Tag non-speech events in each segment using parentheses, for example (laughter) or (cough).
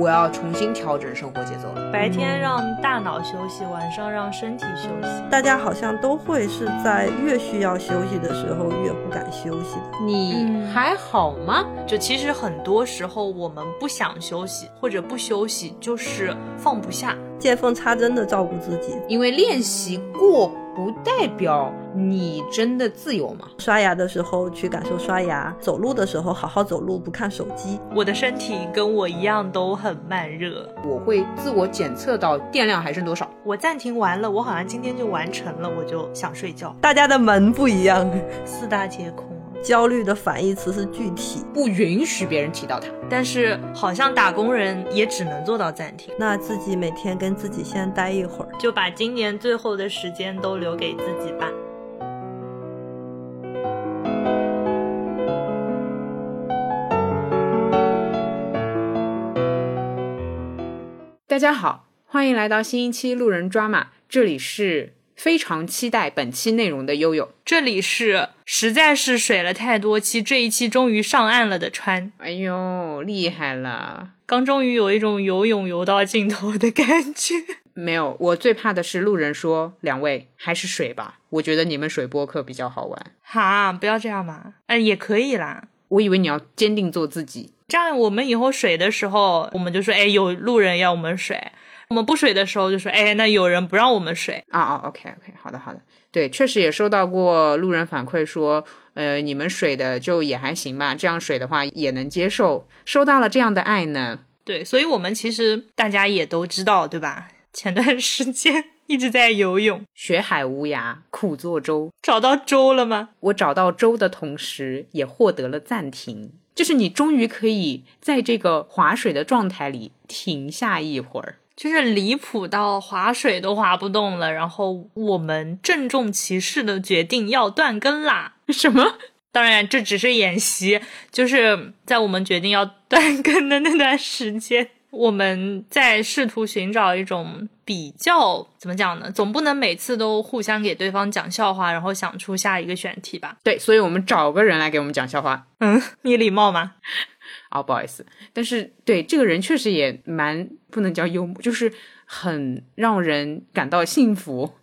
我要重新调整生活节奏了。白天让大脑休息，晚上让身体休息。大家好像都会是在越需要休息的时候越不敢休息的。你还好吗？就其实很多时候我们不想休息或者不休息，就是放不下。见缝插针的照顾自己，因为练习过不代表你真的自由吗。刷牙的时候去感受刷牙，走路的时候好好走路，不看手机。我的身体跟我一样都很慢热，我会自我检测到电量还剩多少。我暂停完了，我好像今天就完成了，我就想睡觉。大家的门不一样，四大皆空。焦虑的反义词是具体，不允许别人提到它。但是好像打工人也只能做到暂停。那自己每天跟自己先待一会儿，就把今年最后的时间都留给自己吧。大家好，欢迎来到新一期路人抓马，这里是。非常期待本期内容的悠悠，这里是实在是水了太多期，这一期终于上岸了的川。哎呦，厉害了！刚终于有一种游泳游到尽头的感觉。(laughs) 没有，我最怕的是路人说两位还是水吧，我觉得你们水播客比较好玩。哈，不要这样嘛，嗯，也可以啦。我以为你要坚定做自己，这样我们以后水的时候，我们就说，哎，有路人要我们水。我们不水的时候就说，哎，那有人不让我们水啊啊，OK OK，好的好的，对，确实也收到过路人反馈说，呃，你们水的就也还行吧，这样水的话也能接受，收到了这样的爱呢。对，所以我们其实大家也都知道，对吧？前段时间一直在游泳，学海无涯苦作舟，找到舟了吗？我找到舟的同时，也获得了暂停，就是你终于可以在这个划水的状态里停下一会儿。就是离谱到划水都划不动了，然后我们郑重其事的决定要断更啦！(laughs) 什么？当然这只是演习，就是在我们决定要断更的那段时间，我们在试图寻找一种比较，怎么讲呢？总不能每次都互相给对方讲笑话，然后想出下一个选题吧？对，所以我们找个人来给我们讲笑话。嗯，你礼貌吗？啊，不好意思，但是对这个人确实也蛮不能叫幽默，就是很让人感到幸福。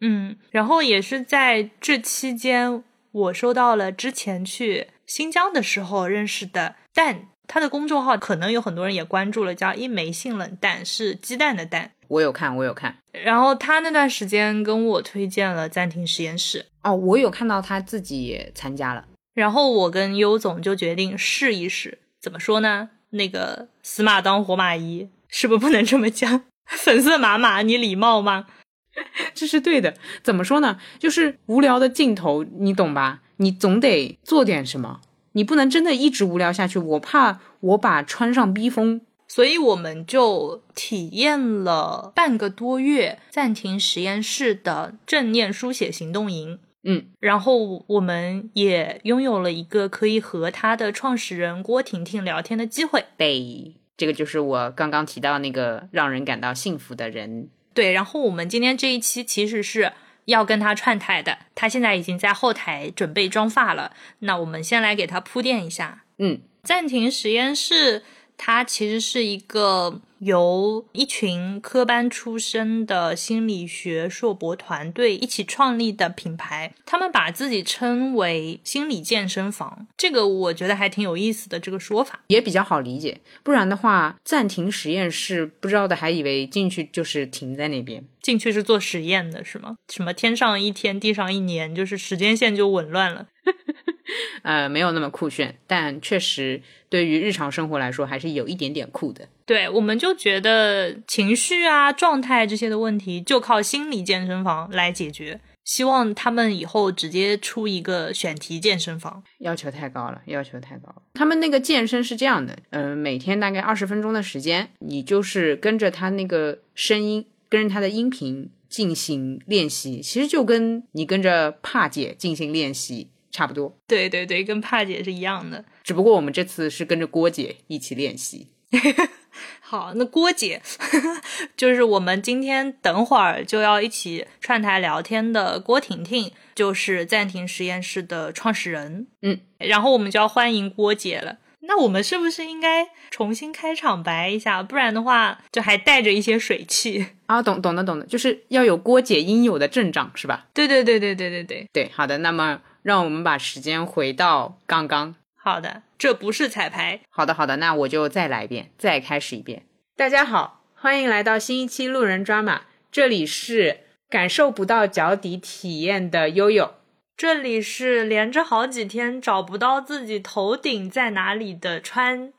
嗯，然后也是在这期间，我收到了之前去新疆的时候认识的蛋，他的公众号可能有很多人也关注了，叫一枚性冷淡，是鸡蛋的蛋。我有看，我有看。然后他那段时间跟我推荐了暂停实验室。哦，我有看到他自己也参加了。然后我跟优总就决定试一试。怎么说呢？那个死马当活马医，是不是不能这么讲？粉色马马，你礼貌吗？(laughs) 这是对的。怎么说呢？就是无聊的镜头，你懂吧？你总得做点什么，你不能真的一直无聊下去。我怕我把穿上逼疯，所以我们就体验了半个多月暂停实验室的正念书写行动营。嗯，然后我们也拥有了一个可以和他的创始人郭婷婷聊天的机会。对，这个就是我刚刚提到那个让人感到幸福的人。对，然后我们今天这一期其实是要跟他串台的，他现在已经在后台准备妆发了。那我们先来给他铺垫一下。嗯，暂停实验室，它其实是一个。由一群科班出身的心理学硕博团队一起创立的品牌，他们把自己称为心理健身房。这个我觉得还挺有意思的，这个说法也比较好理解。不然的话，暂停实验室，不知道的还以为进去就是停在那边，进去是做实验的，是吗？什么天上一天，地上一年，就是时间线就紊乱了。(laughs) 呃，没有那么酷炫，但确实对于日常生活来说，还是有一点点酷的。对，我们就觉得情绪啊、状态这些的问题，就靠心理健身房来解决。希望他们以后直接出一个选题健身房，要求太高了，要求太高了。他们那个健身是这样的，嗯，每天大概二十分钟的时间，你就是跟着他那个声音，跟着他的音频进行练习，其实就跟你跟着帕姐进行练习。差不多，对对对，跟帕姐是一样的，只不过我们这次是跟着郭姐一起练习。(laughs) 好，那郭姐 (laughs) 就是我们今天等会儿就要一起串台聊天的郭婷婷，就是暂停实验室的创始人。嗯，然后我们就要欢迎郭姐了。那我们是不是应该重新开场白一下？不然的话，就还带着一些水汽。啊，懂懂的懂的，就是要有郭姐应有的阵仗，是吧？对对对对对对对对，好的。那么，让我们把时间回到刚刚。好的，这不是彩排。好的好的，那我就再来一遍，再开始一遍。大家好，欢迎来到新一期路人抓马，这里是感受不到脚底体验的悠悠。这里是连着好几天找不到自己头顶在哪里的川，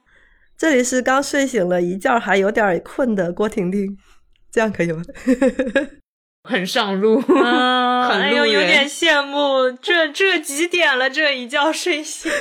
这里是刚睡醒了一觉还有点困的郭婷婷，这样可以吗？(laughs) 很上路，嗯，很哎呦，有点羡慕。这这几点了？这一觉睡醒，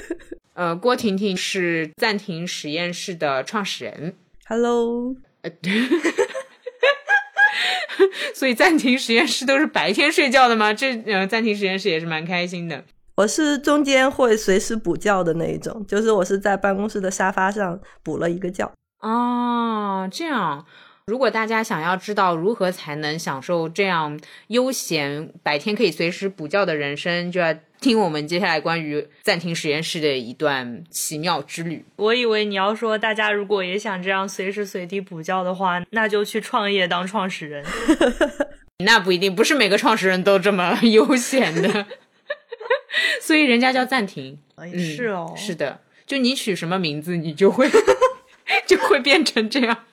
(laughs) 呃，郭婷婷是暂停实验室的创始人，Hello，(laughs) 所以暂停实验室都是白天睡觉的吗？这呃，暂停实验室也是蛮开心的。我是中间会随时补觉的那一种，就是我是在办公室的沙发上补了一个觉。哦，这样。如果大家想要知道如何才能享受这样悠闲、白天可以随时补觉的人生，就要听我们接下来关于暂停实验室的一段奇妙之旅。我以为你要说，大家如果也想这样随时随地补觉的话，那就去创业当创始人。(laughs) 那不一定，不是每个创始人都这么 (laughs) 悠闲的，(laughs) 所以人家叫暂停。哎嗯是哦，是的，就你取什么名字，你就会就会变成这样。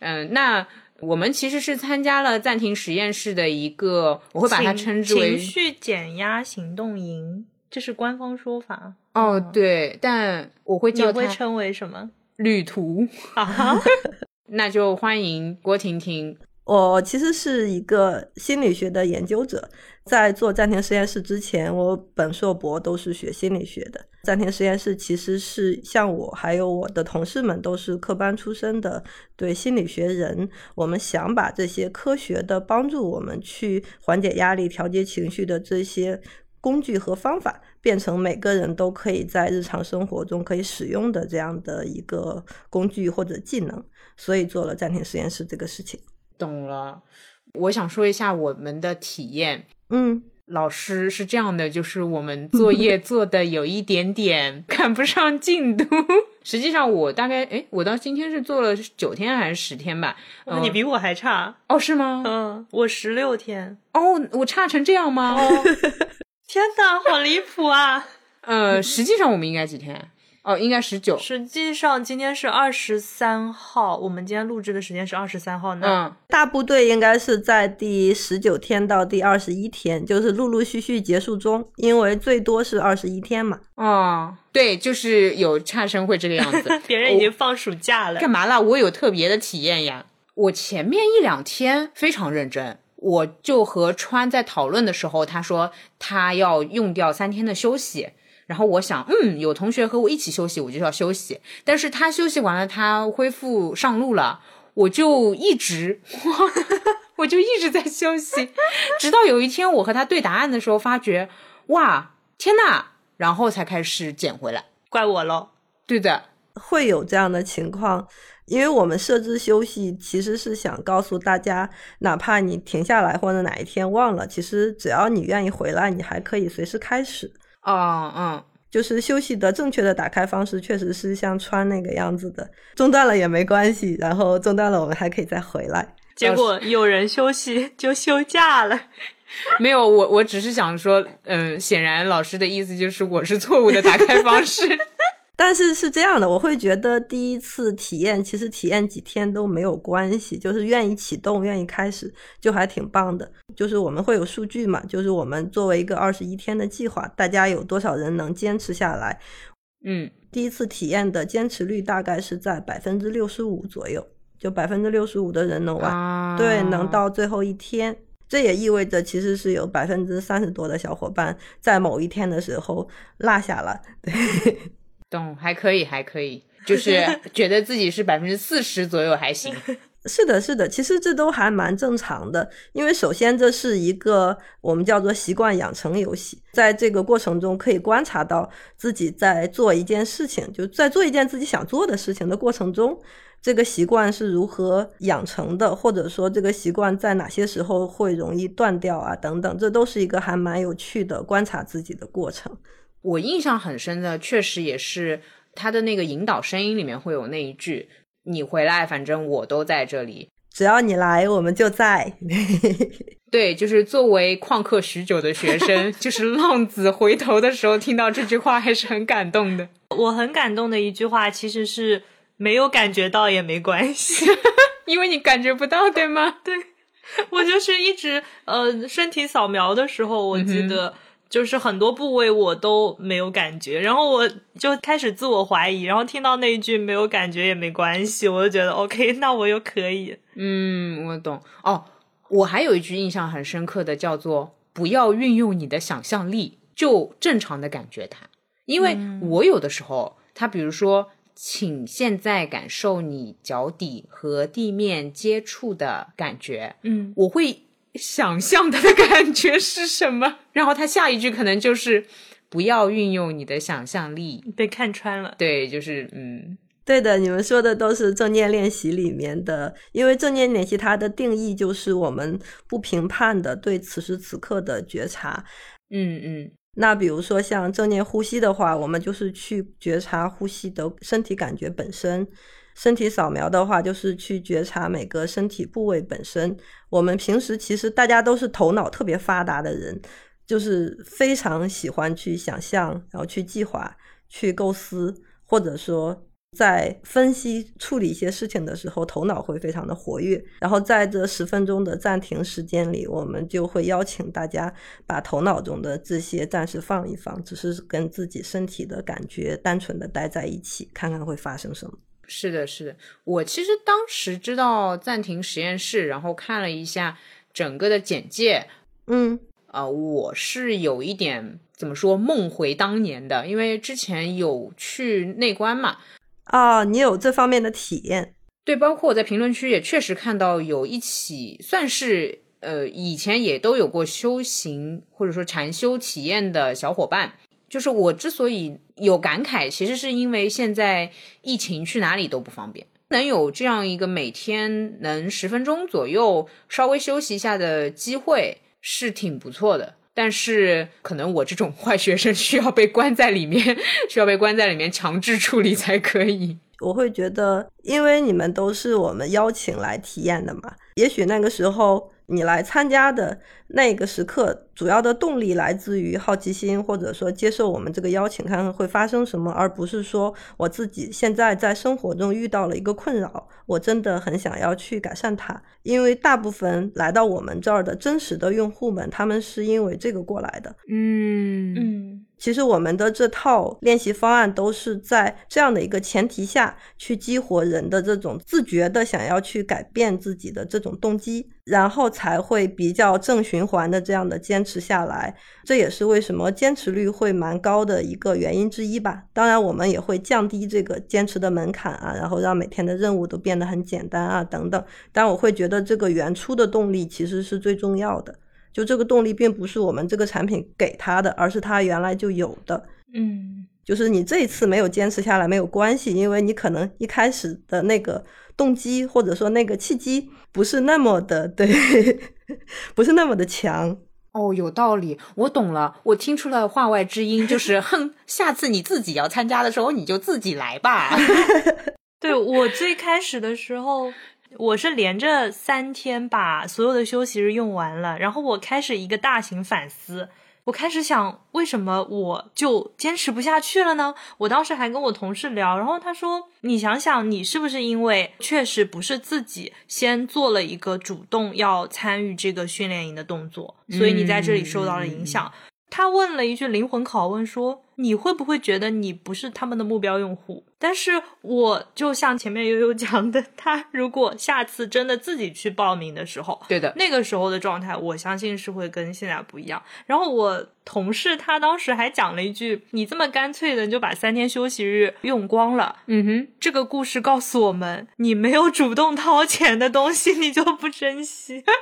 嗯，那我们其实是参加了暂停实验室的一个，我会把它称之为情绪减压行动营，这是官方说法。哦，对，但我会你叫它会称为什么旅途。啊？(laughs) 那就欢迎郭婷婷。我其实是一个心理学的研究者，在做暂停实验室之前，我本硕博都是学心理学的。暂停实验室其实是像我还有我的同事们都是科班出身的，对心理学人，我们想把这些科学的帮助我们去缓解压力、调节情绪的这些工具和方法，变成每个人都可以在日常生活中可以使用的这样的一个工具或者技能，所以做了暂停实验室这个事情。懂了，我想说一下我们的体验。嗯，老师是这样的，就是我们作业 (laughs) 做的有一点点赶不上进度。(laughs) 实际上，我大概诶，我到今天是做了九天还是十天吧？哇你比我还差。哦，是吗？嗯，我十六天。哦，我差成这样吗？哦，(laughs) 天哪，好离谱啊！呃，实际上我们应该几天？哦，应该十九。实际上今天是二十三号，我们今天录制的时间是二十三号。呢嗯，大部队应该是在第十九天到第二十一天，就是陆陆续续结束中，因为最多是二十一天嘛。哦，对，就是有差生会这个样子。(laughs) 别人已经放暑假了。干嘛啦？我有特别的体验呀。我前面一两天非常认真，我就和川在讨论的时候，他说他要用掉三天的休息。然后我想，嗯，有同学和我一起休息，我就要休息。但是他休息完了，他恢复上路了，我就一直，(laughs) 我就一直在休息，直到有一天我和他对答案的时候，发觉，哇，天呐，然后才开始捡回来。怪我喽。对的，会有这样的情况，因为我们设置休息其实是想告诉大家，哪怕你停下来或者哪一天忘了，其实只要你愿意回来，你还可以随时开始。哦，嗯。就是休息的正确的打开方式，确实是像穿那个样子的，中断了也没关系，然后中断了我们还可以再回来。结果有人休息就休假了。没有，我我只是想说，嗯，显然老师的意思就是我是错误的打开方式。(laughs) 但是是这样的，我会觉得第一次体验，其实体验几天都没有关系，就是愿意启动、愿意开始，就还挺棒的。就是我们会有数据嘛，就是我们作为一个二十一天的计划，大家有多少人能坚持下来？嗯，第一次体验的坚持率大概是在百分之六十五左右，就百分之六十五的人能玩，啊，对，能到最后一天。这也意味着，其实是有百分之三十多的小伙伴在某一天的时候落下了。对，(laughs) 懂，还可以，还可以，就 (laughs) 是觉得自己是百分之四十左右还行。(laughs) 是的，是的，其实这都还蛮正常的，因为首先这是一个我们叫做习惯养成游戏，在这个过程中可以观察到自己在做一件事情，就在做一件自己想做的事情的过程中，这个习惯是如何养成的，或者说这个习惯在哪些时候会容易断掉啊，等等，这都是一个还蛮有趣的观察自己的过程。我印象很深的，确实也是他的那个引导声音里面会有那一句：“你回来，反正我都在这里。”只要你来，我们就在。(laughs) 对，就是作为旷课许久的学生，就是浪子回头的时候，听到这句话还是很感动的。我很感动的一句话，其实是没有感觉到也没关系，(laughs) 因为你感觉不到，对吗？对，我就是一直呃，身体扫描的时候，我记得就是很多部位我都没有感觉，然后我就开始自我怀疑，然后听到那一句没有感觉也没关系，我就觉得 OK，那我又可以。嗯，我懂哦。我还有一句印象很深刻的，叫做“不要运用你的想象力，就正常的感觉它”。因为我有的时候，他比如说，请现在感受你脚底和地面接触的感觉，嗯，我会想象它的感觉是什么，(laughs) 然后他下一句可能就是“不要运用你的想象力”，被看穿了。对，就是嗯。对的，你们说的都是正念练习里面的，因为正念练习它的定义就是我们不评判的对此时此刻的觉察。嗯嗯，那比如说像正念呼吸的话，我们就是去觉察呼吸的身体感觉本身；身体扫描的话，就是去觉察每个身体部位本身。我们平时其实大家都是头脑特别发达的人，就是非常喜欢去想象，然后去计划、去构思，或者说。在分析处理一些事情的时候，头脑会非常的活跃。然后在这十分钟的暂停时间里，我们就会邀请大家把头脑中的这些暂时放一放，只是跟自己身体的感觉单纯的待在一起，看看会发生什么。是的，是的。我其实当时知道暂停实验室，然后看了一下整个的简介，嗯，啊，我是有一点怎么说梦回当年的，因为之前有去内观嘛。啊，你有这方面的体验？对，包括我在评论区也确实看到有一起算是呃以前也都有过修行或者说禅修体验的小伙伴。就是我之所以有感慨，其实是因为现在疫情去哪里都不方便，能有这样一个每天能十分钟左右稍微休息一下的机会是挺不错的。但是可能我这种坏学生 (laughs) 需要被关在里面，需要被关在里面强制处理才可以。我会觉得，因为你们都是我们邀请来体验的嘛，也许那个时候。你来参加的那个时刻，主要的动力来自于好奇心，或者说接受我们这个邀请，看看会发生什么，而不是说我自己现在在生活中遇到了一个困扰，我真的很想要去改善它。因为大部分来到我们这儿的真实的用户们，他们是因为这个过来的。嗯嗯。其实我们的这套练习方案都是在这样的一个前提下去激活人的这种自觉的想要去改变自己的这种动机，然后才会比较正循环的这样的坚持下来。这也是为什么坚持率会蛮高的一个原因之一吧。当然，我们也会降低这个坚持的门槛啊，然后让每天的任务都变得很简单啊，等等。但我会觉得这个原初的动力其实是最重要的。就这个动力并不是我们这个产品给他的，而是他原来就有的。嗯，就是你这一次没有坚持下来没有关系，因为你可能一开始的那个动机或者说那个契机不是那么的对，(laughs) 不是那么的强。哦，有道理，我懂了，我听出了话外之音，就是 (laughs) 哼，下次你自己要参加的时候你就自己来吧。(laughs) 对我最开始的时候。我是连着三天把所有的休息日用完了，然后我开始一个大型反思。我开始想，为什么我就坚持不下去了呢？我当时还跟我同事聊，然后他说：“你想想，你是不是因为确实不是自己先做了一个主动要参与这个训练营的动作，所以你在这里受到了影响？”他问了一句灵魂拷问，说：“你会不会觉得你不是他们的目标用户？”但是我就像前面悠悠讲的，他如果下次真的自己去报名的时候，对的，那个时候的状态，我相信是会跟现在不一样。然后我同事他当时还讲了一句：“你这么干脆的就把三天休息日用光了。”嗯哼，这个故事告诉我们，你没有主动掏钱的东西，你就不珍惜。(laughs)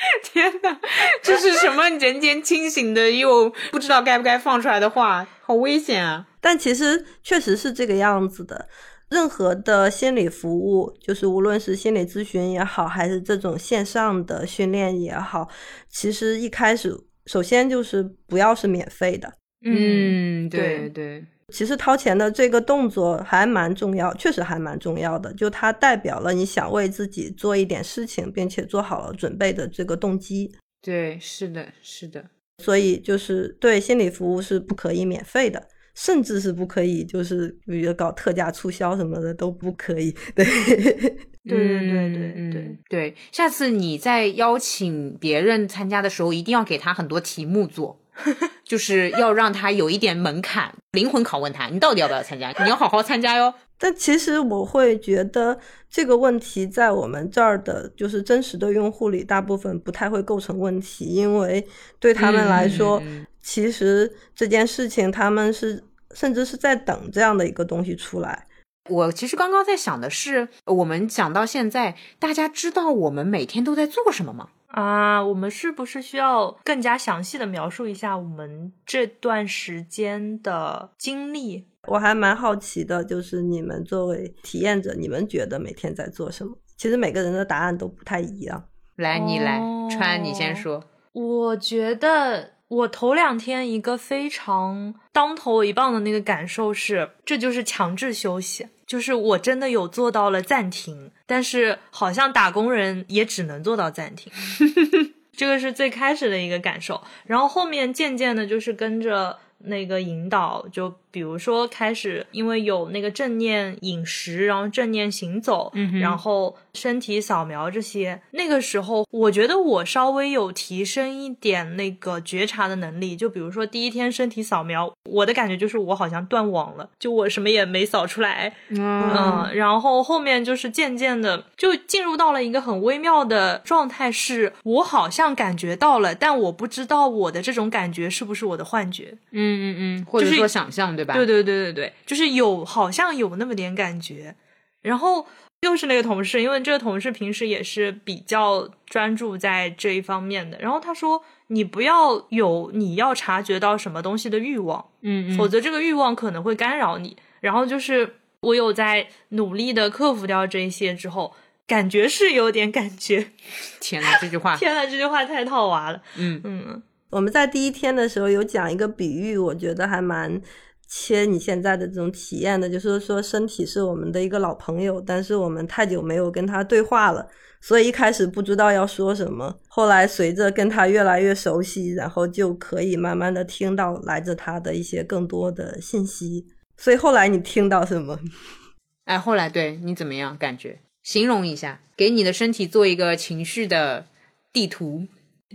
(laughs) 天哪，这是什么人间清醒的又不知道该不该放出来的话，好危险啊！但其实确实是这个样子的。任何的心理服务，就是无论是心理咨询也好，还是这种线上的训练也好，其实一开始首先就是不要是免费的。嗯，对对对，其实掏钱的这个动作还蛮重要，确实还蛮重要的，就它代表了你想为自己做一点事情，并且做好了准备的这个动机。对，是的，是的，所以就是对心理服务是不可以免费的，甚至是不可以，就是比如搞特价促销什么的都不可以。(laughs) 对，对对对对嗯对对。下次你在邀请别人参加的时候，一定要给他很多题目做，(laughs) 就是要让他有一点门槛，灵魂拷问他，你到底要不要参加？你要好好参加哟。(laughs) 但其实我会觉得这个问题在我们这儿的，就是真实的用户里，大部分不太会构成问题，因为对他们来说，其实这件事情他们是甚至是在等这样的一个东西出来。我其实刚刚在想的是，我们讲到现在，大家知道我们每天都在做什么吗？啊，我们是不是需要更加详细的描述一下我们这段时间的经历？我还蛮好奇的，就是你们作为体验者，你们觉得每天在做什么？其实每个人的答案都不太一样。来，你来，哦川，你先说。我觉得我头两天一个非常当头一棒的那个感受是，这就是强制休息，就是我真的有做到了暂停，但是好像打工人也只能做到暂停。(laughs) 这个是最开始的一个感受，然后后面渐渐的，就是跟着那个引导，就比如说开始，因为有那个正念饮食，然后正念行走，嗯然后身体扫描这些，那个时候我觉得我稍微有提升一点那个觉察的能力。就比如说第一天身体扫描，我的感觉就是我好像断网了，就我什么也没扫出来，嗯，然后后面就是渐渐的就进入到了一个很微妙的状态，是我好像感觉到了，但我不知道我的这种感觉是不是我的幻觉。嗯嗯嗯，或者是说想象，对吧？对对对对对，就是有好像有那么点感觉，然后又是那个同事，因为这个同事平时也是比较专注在这一方面的，然后他说你不要有你要察觉到什么东西的欲望，嗯嗯，否则这个欲望可能会干扰你。然后就是我有在努力的克服掉这一些之后，感觉是有点感觉。(laughs) 天呐，这句话，天呐，这句话太套娃了。嗯嗯我们在第一天的时候有讲一个比喻，我觉得还蛮切你现在的这种体验的，就是说身体是我们的一个老朋友，但是我们太久没有跟他对话了，所以一开始不知道要说什么，后来随着跟他越来越熟悉，然后就可以慢慢的听到来自他的一些更多的信息。所以后来你听到什么？(laughs) 哎，后来对你怎么样？感觉形容一下，给你的身体做一个情绪的地图。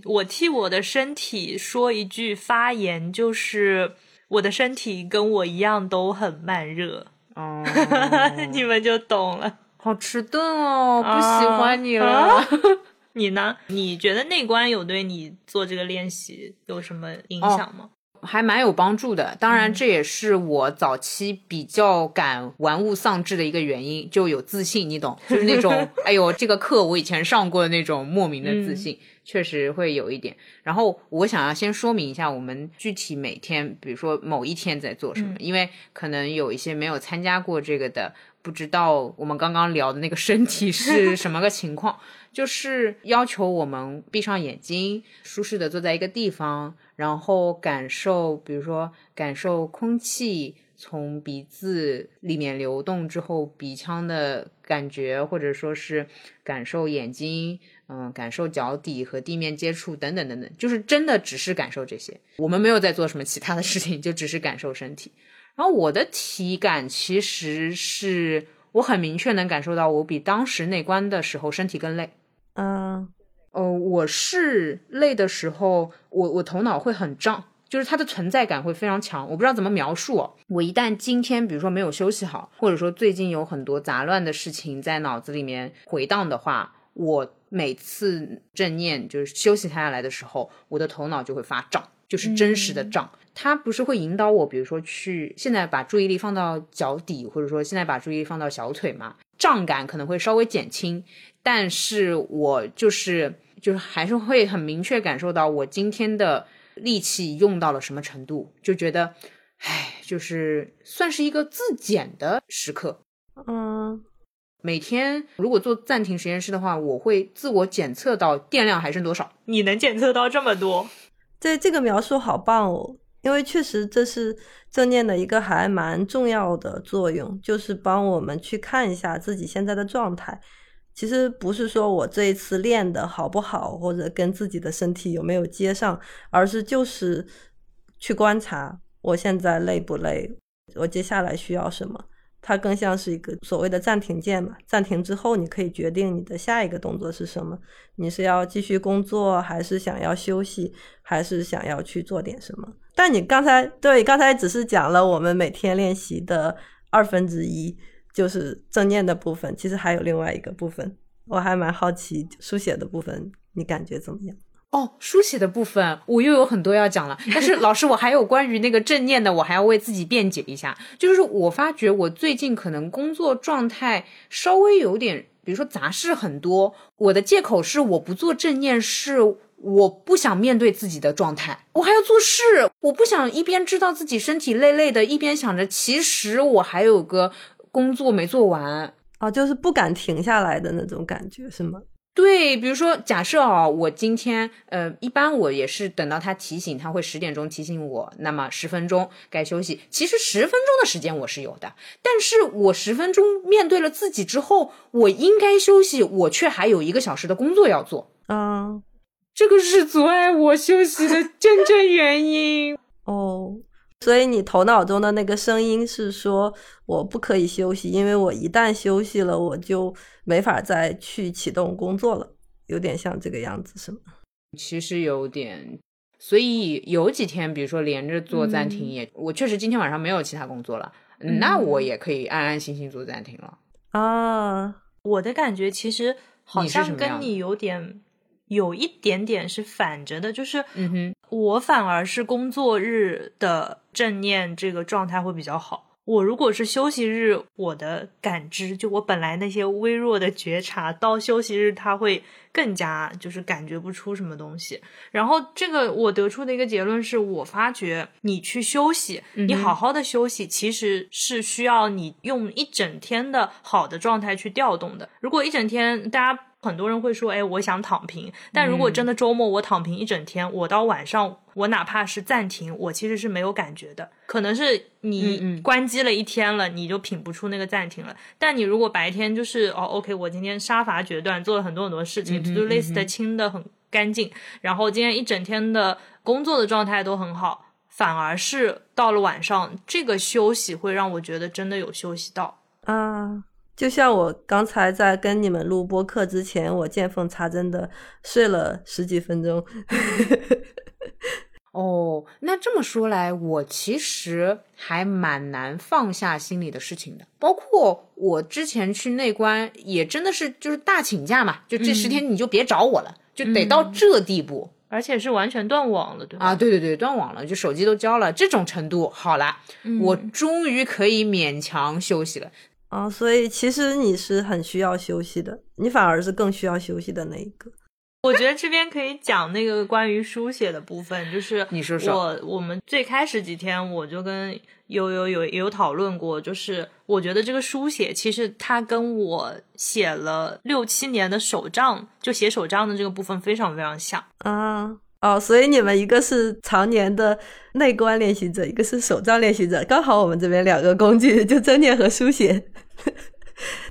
我替我的身体说一句发言，就是我的身体跟我一样都很慢热，哦，(laughs) 你们就懂了。好迟钝哦，不喜欢你了。啊 (laughs) 你呢？你觉得内观有对你做这个练习有什么影响吗？还蛮有帮助的。当然，这也是我早期比较敢玩物丧志的一个原因，就有自信，你懂，就是那种，(laughs) 哎呦，这个课我以前上过的那种莫名的自信，确实会有一点。然后我想要先说明一下，我们具体每天，比如说某一天在做什么，因为可能有一些没有参加过这个的。不知道我们刚刚聊的那个身体是什么个情况，(laughs) 就是要求我们闭上眼睛，舒适的坐在一个地方，然后感受，比如说感受空气从鼻子里面流动之后鼻腔的感觉，或者说是感受眼睛，嗯，感受脚底和地面接触等等等等，就是真的只是感受这些，我们没有在做什么其他的事情，就只是感受身体。然后我的体感其实是我很明确能感受到，我比当时内观的时候身体更累。嗯，呃，我是累的时候，我我头脑会很胀，就是它的存在感会非常强。我不知道怎么描述哦。我一旦今天比如说没有休息好，或者说最近有很多杂乱的事情在脑子里面回荡的话，我每次正念就是休息下来的时候，我的头脑就会发胀，就是真实的胀。它不是会引导我，比如说去现在把注意力放到脚底，或者说现在把注意力放到小腿嘛，胀感可能会稍微减轻，但是我就是就是还是会很明确感受到我今天的力气用到了什么程度，就觉得，唉，就是算是一个自检的时刻。嗯，每天如果做暂停实验室的话，我会自我检测到电量还剩多少。你能检测到这么多？这这个描述好棒哦！因为确实这是正念的一个还蛮重要的作用，就是帮我们去看一下自己现在的状态。其实不是说我这一次练的好不好，或者跟自己的身体有没有接上，而是就是去观察我现在累不累，我接下来需要什么。它更像是一个所谓的暂停键嘛，暂停之后你可以决定你的下一个动作是什么，你是要继续工作，还是想要休息，还是想要去做点什么？但你刚才对刚才只是讲了我们每天练习的二分之一。就是正念的部分，其实还有另外一个部分，我还蛮好奇书写的部分，你感觉怎么样？哦，书写的部分我又有很多要讲了，但是老师，我还有关于那个正念的，我还要为自己辩解一下。就是我发觉我最近可能工作状态稍微有点，比如说杂事很多，我的借口是我不做正念，是我不想面对自己的状态，我还要做事，我不想一边知道自己身体累累的，一边想着其实我还有个。工作没做完啊，就是不敢停下来的那种感觉，是吗？对，比如说，假设啊，我今天呃，一般我也是等到他提醒，他会十点钟提醒我，那么十分钟该休息。其实十分钟的时间我是有的，但是我十分钟面对了自己之后，我应该休息，我却还有一个小时的工作要做。嗯，这个是阻碍我休息的真正原因 (laughs) 哦。所以你头脑中的那个声音是说我不可以休息，因为我一旦休息了，我就没法再去启动工作了，有点像这个样子，是吗？其实有点，所以有几天，比如说连着做暂停，也我确实今天晚上没有其他工作了，那我也可以安安心心做暂停了啊。我的感觉其实好像跟你有点。有一点点是反着的，就是，嗯哼，我反而是工作日的正念这个状态会比较好。我如果是休息日，我的感知就我本来那些微弱的觉察，到休息日它会更加就是感觉不出什么东西。然后这个我得出的一个结论是，我发觉你去休息，你好好的休息，其实是需要你用一整天的好的状态去调动的。如果一整天大家。很多人会说：“哎，我想躺平。”但如果真的周末我躺平一整天，我到晚上我哪怕是暂停，我其实是没有感觉的。可能是你关机了一天了，你就品不出那个暂停了。但你如果白天就是哦，OK，我今天杀伐决断，做了很多很多事情，to do list 清的很干净，然后今天一整天的工作的状态都很好，反而是到了晚上，这个休息会让我觉得真的有休息到啊。就像我刚才在跟你们录播课之前，我见缝插针的睡了十几分钟。(laughs) 哦，那这么说来，我其实还蛮难放下心里的事情的。包括我之前去内关，也真的是就是大请假嘛，就这十天你就别找我了，就得到这地步，而且是完全断网了，对吧？啊，对对对，断网了，就手机都交了，这种程度好了，我终于可以勉强休息了。啊，所以其实你是很需要休息的，你反而是更需要休息的那一个。(laughs) 我觉得这边可以讲那个关于书写的部分，就是你说说，我我们最开始几天我就跟有有有有讨论过，就是我觉得这个书写其实它跟我写了六七年的手账，就写手账的这个部分非常非常像啊。哦，所以你们一个是常年的内观练习者，一个是手账练习者，刚好我们这边两个工具就正念和书写，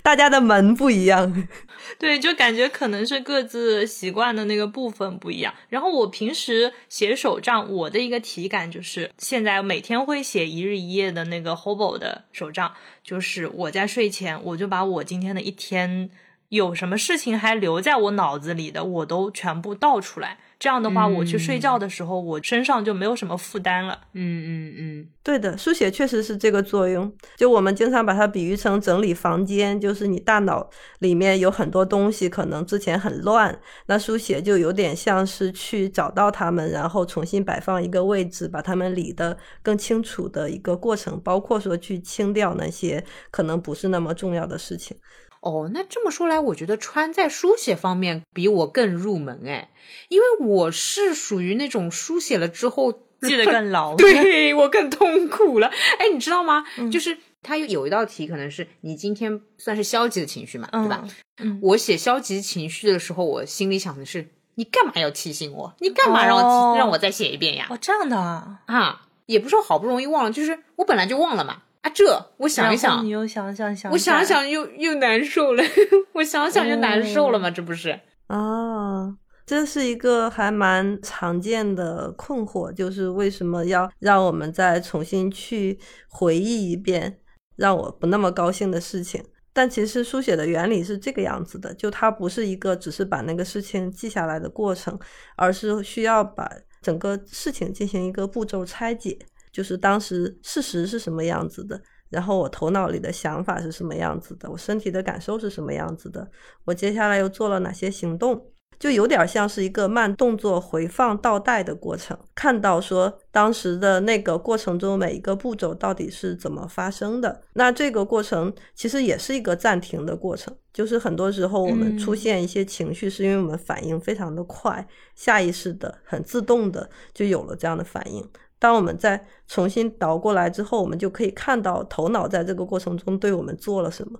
大家的门不一样，(laughs) 对，就感觉可能是各自习惯的那个部分不一样。然后我平时写手账，我的一个体感就是现在每天会写一日一夜的那个 Hobo 的手账，就是我在睡前我就把我今天的一天有什么事情还留在我脑子里的，我都全部倒出来。这样的话，我去睡觉的时候，我身上就没有什么负担了。嗯嗯嗯，对的，书写确实是这个作用。就我们经常把它比喻成整理房间，就是你大脑里面有很多东西，可能之前很乱，那书写就有点像是去找到它们，然后重新摆放一个位置，把它们理得更清楚的一个过程，包括说去清掉那些可能不是那么重要的事情。哦，那这么说来，我觉得川在书写方面比我更入门哎，因为我是属于那种书写了之后 (laughs) 记得更牢，(laughs) 对我更痛苦了。哎，你知道吗？就是他有有一道题，可能是你今天算是消极的情绪嘛，对吧？嗯，我写消极情绪的时候，我心里想的是，你干嘛要提醒我？你干嘛让我让我再写一遍呀？哦，这样的啊。啊，也不是说好不容易忘了，就是我本来就忘了嘛。啊，这我想一想，你又想想想，我想想又又难受了，(laughs) 我想想就难受了嘛，这不是？啊，这是一个还蛮常见的困惑，就是为什么要让我们再重新去回忆一遍让我不那么高兴的事情？但其实书写的原理是这个样子的，就它不是一个只是把那个事情记下来的过程，而是需要把整个事情进行一个步骤拆解。就是当时事实是什么样子的，然后我头脑里的想法是什么样子的，我身体的感受是什么样子的，我接下来又做了哪些行动，就有点像是一个慢动作回放倒带的过程，看到说当时的那个过程中每一个步骤到底是怎么发生的。那这个过程其实也是一个暂停的过程，就是很多时候我们出现一些情绪，是因为我们反应非常的快，下意识的、很自动的就有了这样的反应。当我们再重新倒过来之后，我们就可以看到头脑在这个过程中对我们做了什么，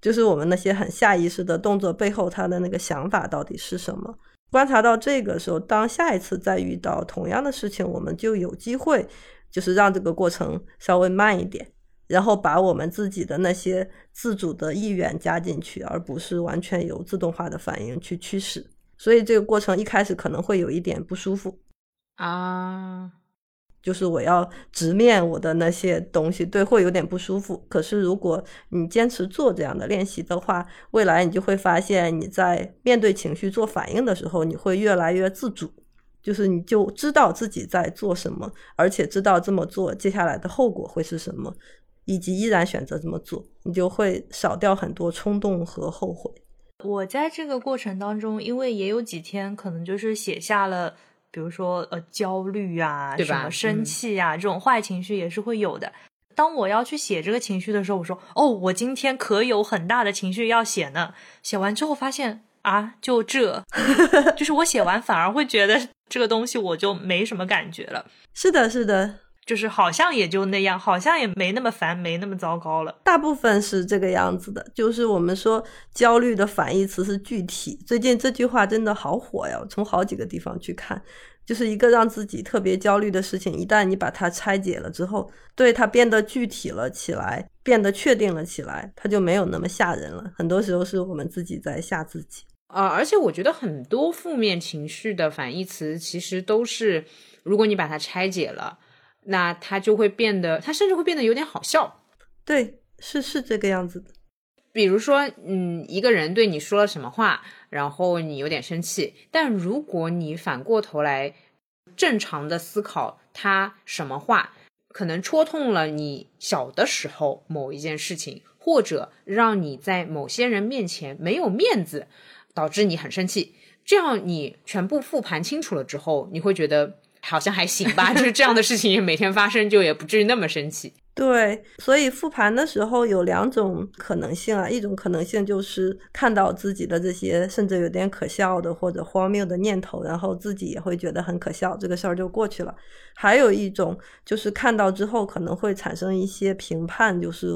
就是我们那些很下意识的动作背后，他的那个想法到底是什么。观察到这个时候，当下一次再遇到同样的事情，我们就有机会，就是让这个过程稍微慢一点，然后把我们自己的那些自主的意愿加进去，而不是完全由自动化的反应去驱使。所以这个过程一开始可能会有一点不舒服啊。就是我要直面我的那些东西，对，会有点不舒服。可是如果你坚持做这样的练习的话，未来你就会发现，你在面对情绪做反应的时候，你会越来越自主，就是你就知道自己在做什么，而且知道这么做接下来的后果会是什么，以及依然选择这么做，你就会少掉很多冲动和后悔。我在这个过程当中，因为也有几天可能就是写下了。比如说，呃，焦虑啊，什么生气啊，这种坏情绪也是会有的。当我要去写这个情绪的时候，我说，哦，我今天可有很大的情绪要写呢。写完之后发现，啊，就这，(laughs) 就是我写完反而会觉得这个东西我就没什么感觉了。是的，是的。就是好像也就那样，好像也没那么烦，没那么糟糕了。大部分是这个样子的。就是我们说焦虑的反义词是具体。最近这句话真的好火呀，从好几个地方去看，就是一个让自己特别焦虑的事情，一旦你把它拆解了之后，对它变得具体了起来，变得确定了起来，它就没有那么吓人了。很多时候是我们自己在吓自己啊。而且我觉得很多负面情绪的反义词，其实都是如果你把它拆解了。那他就会变得，他甚至会变得有点好笑。对，是是这个样子的。比如说，嗯，一个人对你说了什么话，然后你有点生气，但如果你反过头来正常的思考，他什么话可能戳痛了你小的时候某一件事情，或者让你在某些人面前没有面子，导致你很生气。这样你全部复盘清楚了之后，你会觉得。好像还行吧，(laughs) 就是这样的事情也每天发生，就也不至于那么生气。(laughs) 对，所以复盘的时候有两种可能性啊，一种可能性就是看到自己的这些甚至有点可笑的或者荒谬的念头，然后自己也会觉得很可笑，这个事儿就过去了。还有一种就是看到之后可能会产生一些评判，就是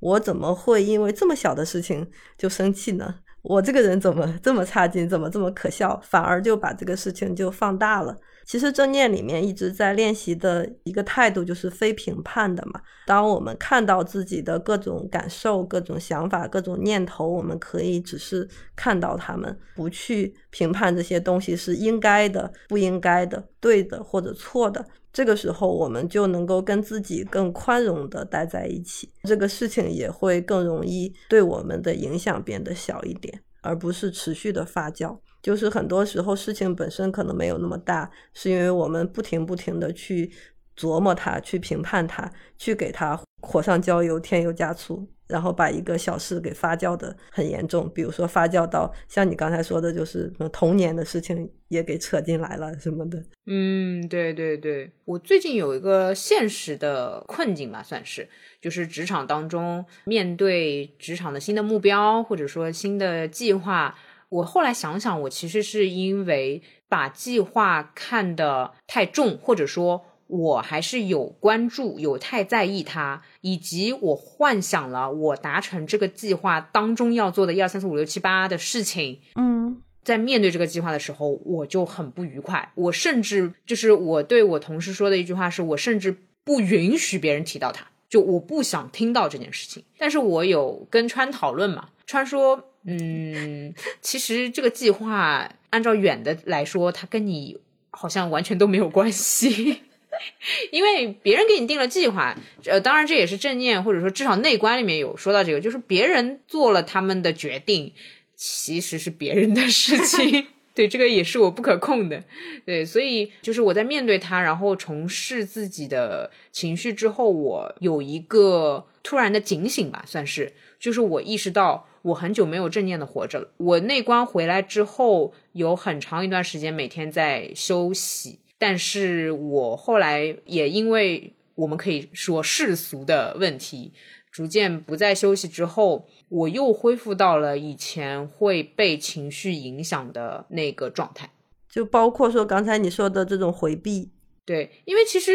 我怎么会因为这么小的事情就生气呢？我这个人怎么这么差劲，怎么这么可笑，反而就把这个事情就放大了。其实正念里面一直在练习的一个态度就是非评判的嘛。当我们看到自己的各种感受、各种想法、各种念头，我们可以只是看到他们，不去评判这些东西是应该的、不应该的、对的或者错的。这个时候，我们就能够跟自己更宽容的待在一起，这个事情也会更容易对我们的影响变得小一点，而不是持续的发酵。就是很多时候事情本身可能没有那么大，是因为我们不停不停的去琢磨它、去评判它、去给它火上浇油、添油加醋，然后把一个小事给发酵的很严重。比如说发酵到像你刚才说的，就是童年的事情也给扯进来了什么的。嗯，对对对，我最近有一个现实的困境吧，算是就是职场当中面对职场的新的目标或者说新的计划。我后来想想，我其实是因为把计划看得太重，或者说我还是有关注、有太在意它，以及我幻想了我达成这个计划当中要做的一二三四五六七八的事情。嗯，在面对这个计划的时候，我就很不愉快。我甚至就是我对我同事说的一句话是：我甚至不允许别人提到它，就我不想听到这件事情。但是我有跟川讨论嘛，川说，嗯，其实这个计划按照远的来说，它跟你好像完全都没有关系。(laughs) 因为别人给你定了计划，呃，当然这也是正念或者说至少内观里面有说到这个，就是别人做了他们的决定，其实是别人的事情，(laughs) 对，这个也是我不可控的，对，所以就是我在面对他，然后重视自己的情绪之后，我有一个突然的警醒吧，算是，就是我意识到我很久没有正念的活着了。我内观回来之后，有很长一段时间每天在休息。但是我后来也因为我们可以说世俗的问题，逐渐不再休息之后，我又恢复到了以前会被情绪影响的那个状态，就包括说刚才你说的这种回避。对，因为其实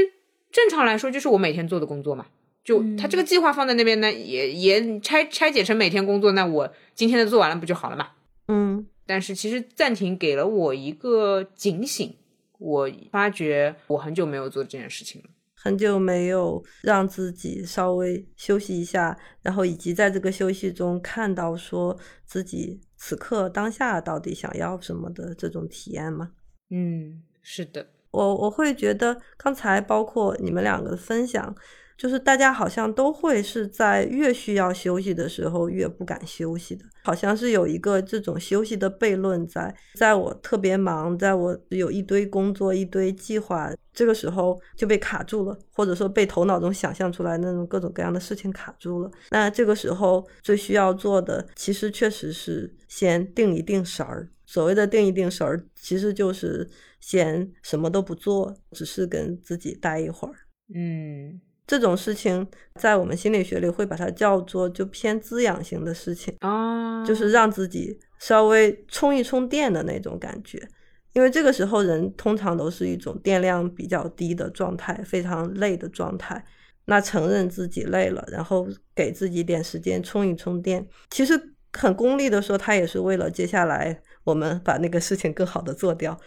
正常来说就是我每天做的工作嘛，就他这个计划放在那边呢，也也拆拆解成每天工作，那我今天的做完了不就好了嘛？嗯，但是其实暂停给了我一个警醒。我发觉我很久没有做这件事情了，很久没有让自己稍微休息一下，然后以及在这个休息中看到说自己此刻当下到底想要什么的这种体验吗？嗯，是的，我我会觉得刚才包括你们两个的分享。就是大家好像都会是在越需要休息的时候越不敢休息的，好像是有一个这种休息的悖论在。在我特别忙，在我有一堆工作、一堆计划，这个时候就被卡住了，或者说被头脑中想象出来那种各种各样的事情卡住了。那这个时候最需要做的，其实确实是先定一定神儿。所谓的定一定神儿，其实就是先什么都不做，只是跟自己待一会儿。嗯。这种事情在我们心理学里会把它叫做就偏滋养型的事情啊，就是让自己稍微充一充电的那种感觉。因为这个时候人通常都是一种电量比较低的状态，非常累的状态。那承认自己累了，然后给自己点时间充一充电，其实很功利的说，他也是为了接下来我们把那个事情更好的做掉。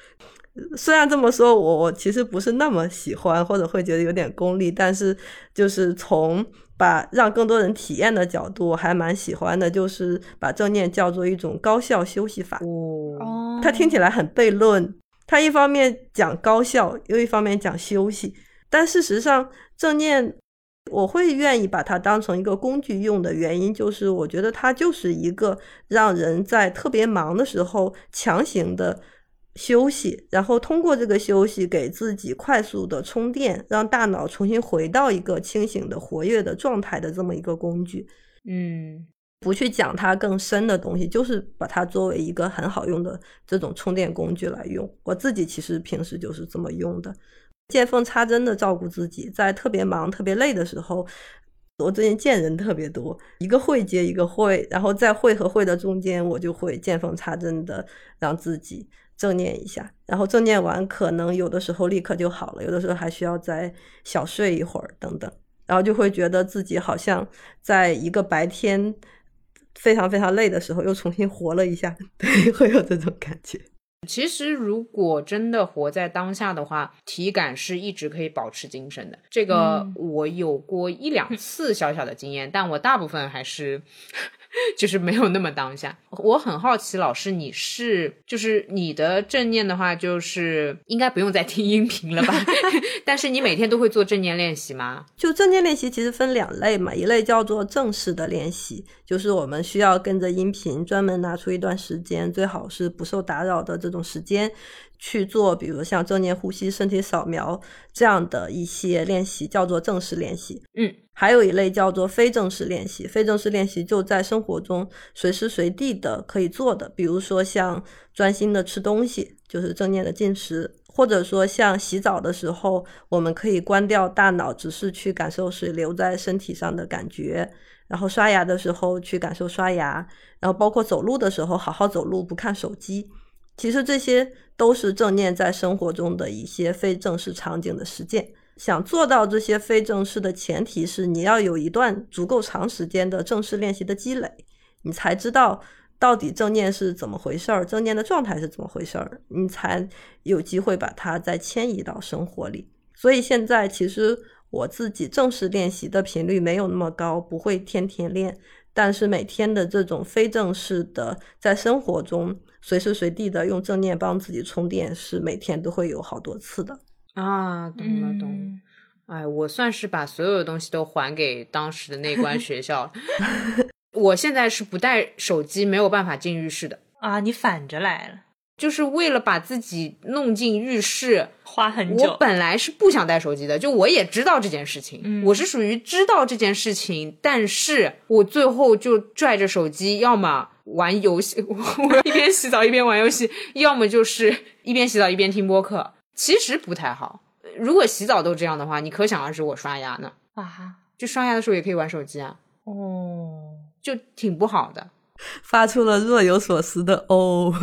虽然这么说，我我其实不是那么喜欢，或者会觉得有点功利，但是就是从把让更多人体验的角度，我还蛮喜欢的，就是把正念叫做一种高效休息法。哦，它听起来很悖论，它一方面讲高效，又一方面讲休息，但事实上正念我会愿意把它当成一个工具用的原因，就是我觉得它就是一个让人在特别忙的时候强行的。休息，然后通过这个休息给自己快速的充电，让大脑重新回到一个清醒的、活跃的状态的这么一个工具。嗯，不去讲它更深的东西，就是把它作为一个很好用的这种充电工具来用。我自己其实平时就是这么用的，见缝插针的照顾自己，在特别忙、特别累的时候，我最近见人特别多，一个会接一个会，然后在会和会的中间，我就会见缝插针的让自己。正念一下，然后正念完，可能有的时候立刻就好了，有的时候还需要再小睡一会儿等等，然后就会觉得自己好像在一个白天非常非常累的时候又重新活了一下，(laughs) 对，会有这种感觉。其实如果真的活在当下的话，体感是一直可以保持精神的。这个我有过一两 (laughs) 次小小的经验，但我大部分还是。就是没有那么当下。我很好奇，老师，你是就是你的正念的话，就是应该不用再听音频了吧？(laughs) 但是你每天都会做正念练习吗？就正念练习其实分两类嘛，一类叫做正式的练习，就是我们需要跟着音频专门拿出一段时间，最好是不受打扰的这种时间。去做，比如像正念呼吸、身体扫描这样的一些练习，叫做正式练习。嗯，还有一类叫做非正式练习。非正式练习就在生活中随时随地的可以做的，比如说像专心的吃东西，就是正念的进食；或者说像洗澡的时候，我们可以关掉大脑，只是去感受水流在身体上的感觉；然后刷牙的时候去感受刷牙；然后包括走路的时候，好好走路，不看手机。其实这些都是正念在生活中的一些非正式场景的实践。想做到这些非正式的前提是，你要有一段足够长时间的正式练习的积累，你才知道到底正念是怎么回事儿，正念的状态是怎么回事儿，你才有机会把它再迁移到生活里。所以现在其实我自己正式练习的频率没有那么高，不会天天练，但是每天的这种非正式的，在生活中随时随地的用正念帮自己充电，是每天都会有好多次的。啊，懂了懂了。嗯哎，我算是把所有的东西都还给当时的那关 (laughs) 学校了。我现在是不带手机，没有办法进浴室的，啊，你反着来了，就是为了把自己弄进浴室。花很久我。本来是不想带手机的，就我也知道这件事情，嗯我是属于知道这件事情，但是我最后就拽着手机，要么玩游戏，(laughs) 我一边洗澡一边玩游戏，要么就是一边洗澡一边听播客，其实不太好。如果洗澡都这样的话，你可想而知我刷牙呢，啊，就刷牙的时候也可以玩手机啊，哦，就挺不好的。发出了若有所思的哦。(laughs)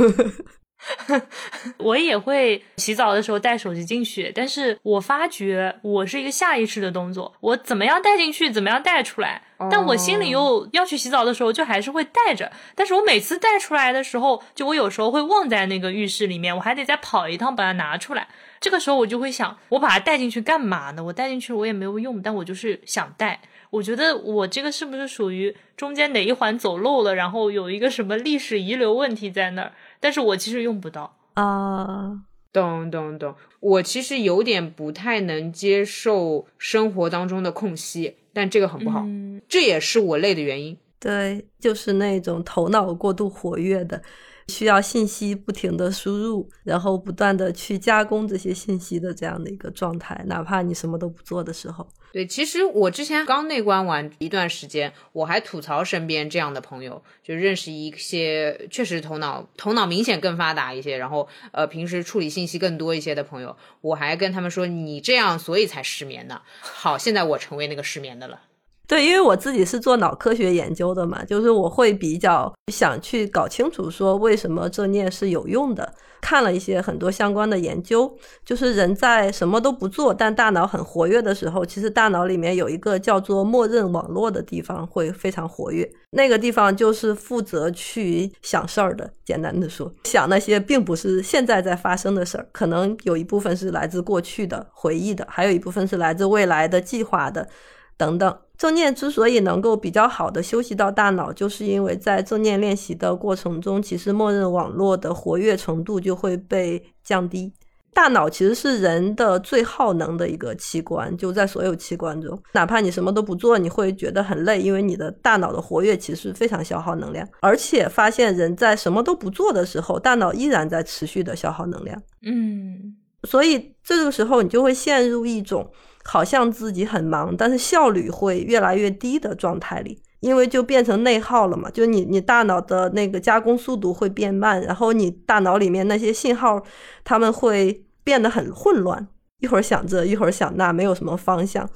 (laughs) 我也会洗澡的时候带手机进去，但是我发觉我是一个下意识的动作，我怎么样带进去，怎么样带出来，但我心里又要去洗澡的时候，就还是会带着。但是我每次带出来的时候，就我有时候会忘在那个浴室里面，我还得再跑一趟把它拿出来。这个时候我就会想，我把它带进去干嘛呢？我带进去我也没有用，但我就是想带。我觉得我这个是不是属于中间哪一环走漏了，然后有一个什么历史遗留问题在那儿？但是我其实用不到。啊，懂懂懂，我其实有点不太能接受生活当中的空隙，但这个很不好，嗯这也是我累的原因。对，就是那种头脑过度活跃的，需要信息不停的输入，然后不断的去加工这些信息的这样的一个状态，哪怕你什么都不做的时候。对，其实我之前刚内观完一段时间，我还吐槽身边这样的朋友，就认识一些确实头脑头脑明显更发达一些，然后呃平时处理信息更多一些的朋友，我还跟他们说你这样所以才失眠呢。好，现在我成为那个失眠的了。对，因为我自己是做脑科学研究的嘛，就是我会比较想去搞清楚说为什么正念是有用的。看了一些很多相关的研究，就是人在什么都不做，但大脑很活跃的时候，其实大脑里面有一个叫做默认网络的地方会非常活跃。那个地方就是负责去想事儿的。简单的说，想那些并不是现在在发生的事儿，可能有一部分是来自过去的回忆的，还有一部分是来自未来的计划的，等等。正念之所以能够比较好的休息到大脑，就是因为在正念练习的过程中，其实默认网络的活跃程度就会被降低。大脑其实是人的最耗能的一个器官，就在所有器官中，哪怕你什么都不做，你会觉得很累，因为你的大脑的活跃其实非常消耗能量。而且发现人在什么都不做的时候，大脑依然在持续的消耗能量。嗯所以这个时候你就会陷入一种好像自己很忙，但是效率会越来越低的状态里，因为就变成内耗了嘛，就你你大脑的那个加工速度会变慢，然后你大脑里面那些信号，他们会变得很混乱，一会儿想这，一会儿想那，没有什么方向，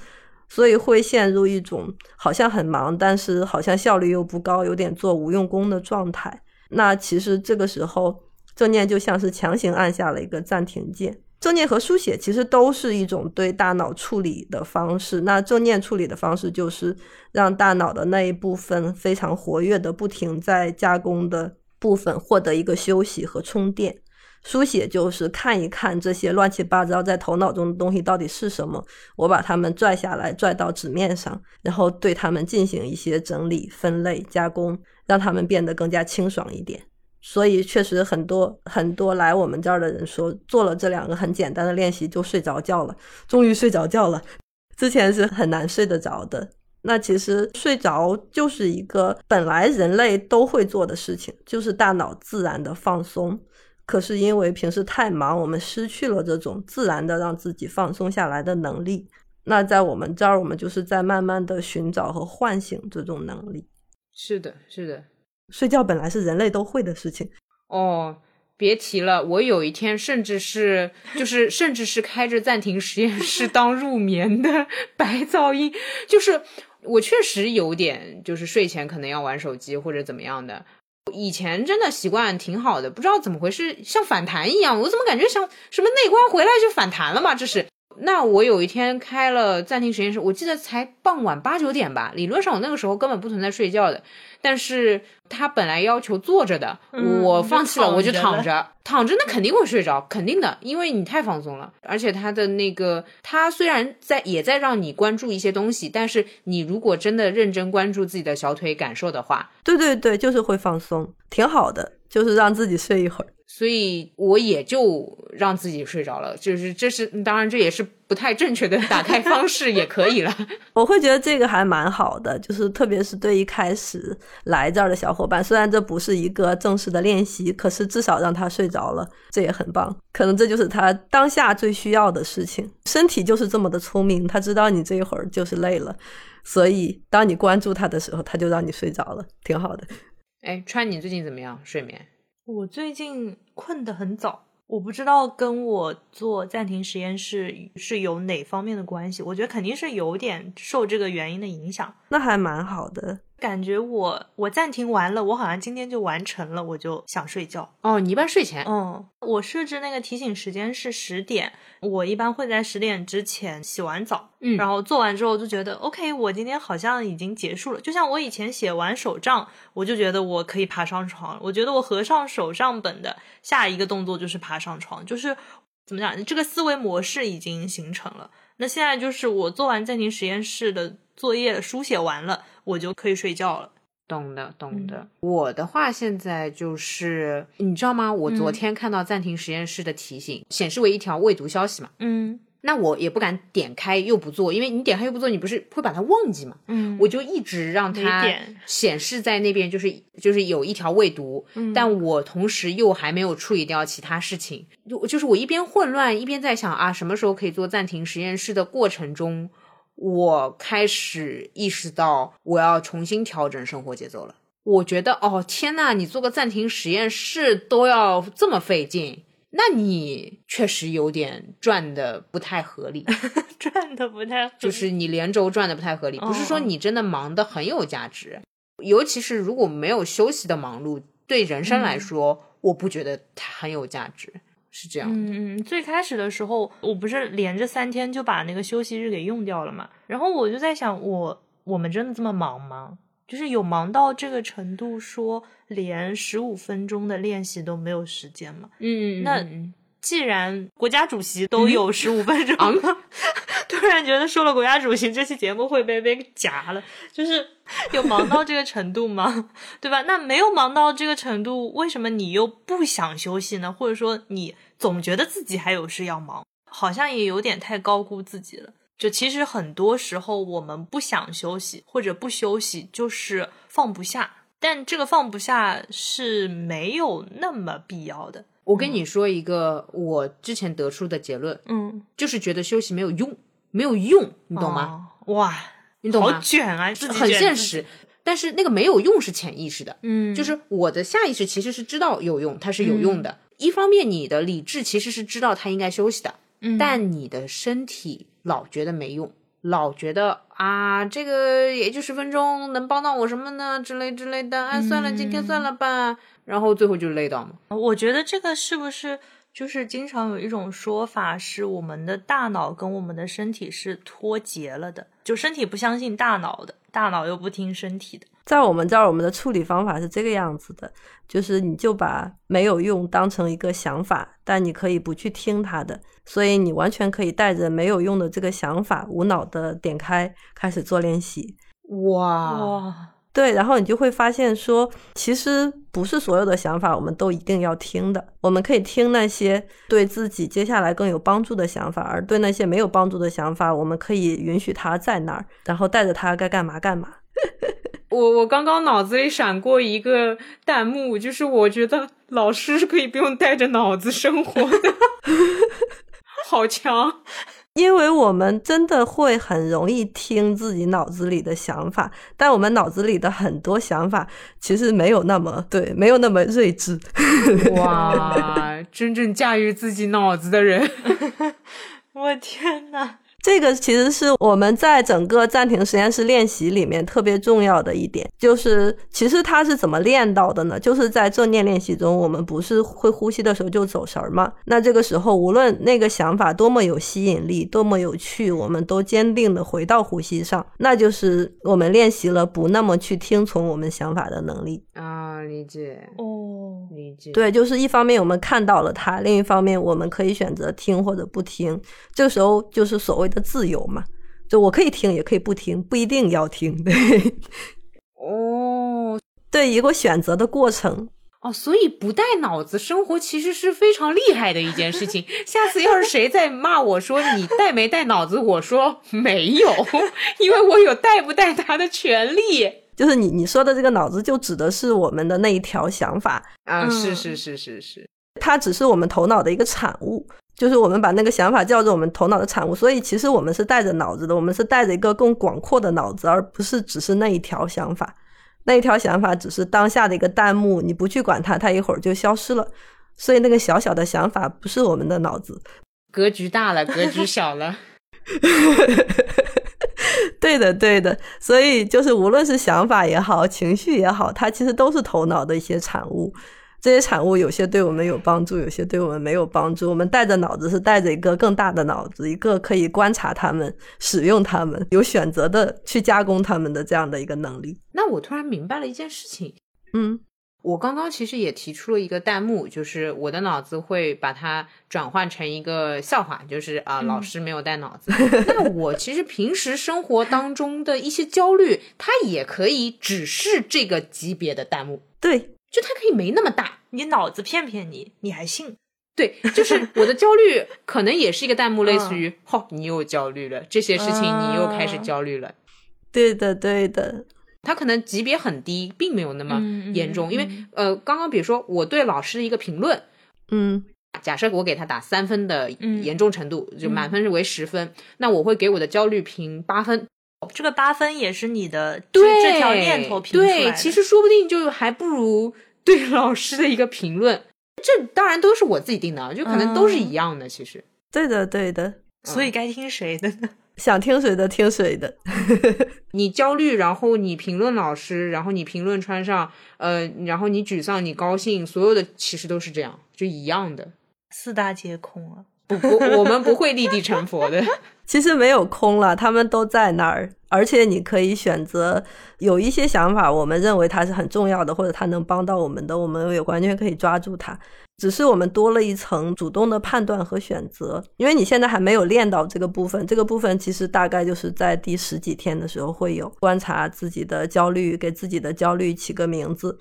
所以会陷入一种好像很忙，但是好像效率又不高，有点做无用功的状态。那其实这个时候，正念就像是强行按下了一个暂停键。正念和书写其实都是一种对大脑处理的方式。那正念处理的方式就是让大脑的那一部分非常活跃的、不停在加工的部分获得一个休息和充电。书写就是看一看这些乱七八糟在头脑中的东西到底是什么，我把它们拽下来，拽到纸面上，然后对它们进行一些整理、分类、加工，让它们变得更加清爽一点。所以确实很多很多来我们这儿的人说，做了这两个很简单的练习就睡着觉了，终于睡着觉了。之前是很难睡得着的。那其实睡着就是一个本来人类都会做的事情，就是大脑自然的放松。可是因为平时太忙，我们失去了这种自然的让自己放松下来的能力。那在我们这儿，我们就是在慢慢的寻找和唤醒这种能力。是的，是的。睡觉本来是人类都会的事情。哦，别提了，我有一天甚至是就是甚至是开着暂停实验室当入眠的白噪音，就是我确实有点就是睡前可能要玩手机或者怎么样的。以前真的习惯挺好的，不知道怎么回事，像反弹一样，我怎么感觉像什么内观回来就反弹了嘛？这是。那我有一天开了暂停实验室，我记得才傍晚八九点吧。理论上我那个时候根本不存在睡觉的，但是他本来要求坐着的，嗯我放弃了，我就就躺着躺着，躺着那肯定会睡着，肯定的，因为你太放松了。而且他的那个，他虽然在也在让你关注一些东西，但是你如果真的认真关注自己的小腿感受的话，对对对，就是会放松，挺好的，就是让自己睡一会儿。所以我也就让自己睡着了。就是这是当然这也是不太正确的 (laughs) 打开方式，也可以了。(laughs) 我会觉得这个还蛮好的，就是特别是对一开始来这儿的小伙伴，虽然这不是一个正式的练习，可是至少让他睡着了，这也很棒。可能这就是他当下最需要的事情。身体就是这么的聪明，他知道你这一会儿就是累了，所以当你关注他的时候，他就让你睡着了，挺好的。哎，川，你最近怎么样？睡眠？我最近困得很早，我不知道跟我做暂停实验室是有哪方面的关系。我觉得肯定是有点受这个原因的影响。那还蛮好的。感觉我我暂停完了，我好像今天就完成了，我就想睡觉。哦，你一般睡前？嗯，我设置那个提醒时间是十点，我一般会在十点之前洗完澡，嗯然后做完之后就觉得 OK，我今天好像已经结束了。就像我以前写完手账，我就觉得我可以爬上床了。我觉得我合上手账本的下一个动作就是爬上床，就是怎么讲，这个思维模式已经形成了。那现在就是我做完暂停实验室的作业书写完了，我就可以睡觉了。懂的，懂嗯的。我的话现在就是，你知道吗？我昨嗯天看到暂停实验室的提醒，显示为一条未读消息嘛。嗯那我也不敢点开又不做，因为你点开又不做，你不是会把它忘记嘛？嗯我就一直让它显示在那边，就是就是有一条未读，嗯但我同时又还没有处理掉其他事情，就就是我一边混乱一边在想啊，什么时候可以做暂停实验室的过程中，我开始意识到我要重新调整生活节奏了。我觉得哦天呐，你做个暂停实验室都要这么费劲，那你确实有点转的 (laughs) 不太合理。转的不太合理就是你连轴转的不太合理，不是说你真的忙的很有价值，尤其是如果没有休息的忙碌，对人生来说，我不觉得它很有价值，是这样的。嗯嗯，最开始的时候，我不是连着三天就把那个休息日给用掉了嘛，然后我就在想，我我们真的这么忙吗？就是有忙到这个程度，说连十五分钟的练习都没有时间吗？嗯，那嗯既然国家主席都有十五分钟，嗯 (laughs) 突然觉得说了国家主席这期节目会被被夹了，就是有忙到这个程度吗？对吧？那没有忙到这个程度，为什么你又不想休息呢？或者说你总觉得自己还有事要忙，好像也有点太高估自己了。就其实很多时候我们不想休息或者不休息，就是放不下。但这个放不下是没有那么必要的。我跟你说一个我之前得出的结论，嗯，就是觉得休息没有用，没有用，你懂吗？哦？哇，你懂吗好？卷啊，自己很现实。但是那个没有用是潜意识的，嗯，就是我的下意识其实是知道有用，它是有用的。一方面，你的理智其实是知道它应该休息的，嗯但你的身体老觉得没用，老觉得啊，这个也就十分钟，能帮到我什么呢？之类之类的，哎，算了，今天算了吧。然后最后就累到嘛。我觉得这个是不是就是经常有一种说法，是我们的大脑跟我们的身体是脱节了的，就身体不相信大脑的，大脑又不听身体的。在我们这儿，我们的处理方法是这个样子的，就是你就把没有用当成一个想法，但你可以不去听它的，所以你完全可以带着没有用的这个想法，无脑的点开开始做练习。哇，哇，对，然后你就会发现说，其实不是所有的想法我们都一定要听的，我们可以听那些对自己接下来更有帮助的想法，而对那些没有帮助的想法，我们可以允许它在那儿，然后带着它该干嘛干嘛。我我刚刚脑子里闪过一个弹幕，就是我觉得老师是可以不用带着脑子生活的，(laughs) 好强。因为我们真的会很容易听自己脑子里的想法，但我们脑子里的很多想法其实没有那么对，没有那么睿智。哇，真正驾驭自己脑子的人 (laughs) (laughs) 我天呐！这个其实是我们在整个暂停实验室练习里面特别重要的一点，就是其实它是怎么练到的呢？就是在正念练习中，我们不是会呼吸的时候就走神儿吗？那这个时候，无论那个想法多么有吸引力，多么有趣，我们都坚定的回到呼吸上，那就是我们练习了不那么去听从我们想法的能力。啊，理解哦，理解。对，就是一方面我们看到了它，另一方面我们可以选择听或者不听。这个时候就是所谓的自由嘛，就我可以听，也可以不听，不一定要听。对，(laughs) 哦对，一个选择的过程。哦，所以不带脑子生活其实是非常厉害的一件事情。下次要是谁再骂我说你带没带脑子，我说没有，(laughs) 因为我有带不带他的权利。就是你你说的这个脑子，就指的是我们的那一条想法，啊，嗯是是是是是，它只是我们头脑的一个产物。就是我们把那个想法叫做我们头脑的产物，所以其实我们是带着脑子的，我们是带着一个更广阔的脑子，而不是只是那一条想法。那一条想法只是当下的一个弹幕，你不去管它，它一会儿就消失了。所以那个小小的想法不是我们的脑子。格局大了，格局小了。(laughs) 对的，对的。所以就是无论是想法也好，情绪也好，它其实都是头脑的一些产物。这些产物有些对我们有帮助，有些对我们没有帮助。我们带着脑子是带着一个更大的脑子，一个可以观察它们、使用它们、有选择的去加工它们的这样的一个能力。那我突然明白了一件事情，嗯我刚刚其实也提出了一个弹幕，就是我的脑子会把它转换成一个笑话，就是啊，老师没有带脑子。那我其实平时生活当中的一些焦虑，它也可以只是这个级别的弹幕，对，就它可以没那么大。你脑子骗骗你，你还信？(laughs) 对，就是我的焦虑可能也是一个弹幕，类似于“嚯、你又焦虑了，这些事情你又开始焦虑了”。对的，对的。他可能级别很低，并没有那么嗯严重，嗯因为呃，刚刚比如说我对老师的一个评论，嗯假设我给他打三分的嗯严重程度，就满分是为十分，那我会给我的焦虑评八分。这个八分也是你的对这这条念头评出来对，的其实说不定就还不如 (laughs) 对老师的一个评论。这当然都是我自己定的，啊，就可能都是一样的。其实，对的，对的。所以该听谁的呢？(laughs) 想听谁的听谁的。(laughs) 你焦虑，然后你评论老师，然后你评论穿上，呃，然后你沮丧，你高兴，所有的其实都是这样，就一样的。四大皆空啊！不不，我们不会立地成佛的。其实没有空了，他们都在那儿，而且你可以选择有一些想法，我们认为它是很重要的，或者它能帮到我们的，我们也完全可以抓住它。只是我们多了一层主动的判断和选择，因为你现在还没有练到这个部分。这个部分其实大概就是在第十几天的时候会有观察自己的焦虑，给自己的焦虑起个名字，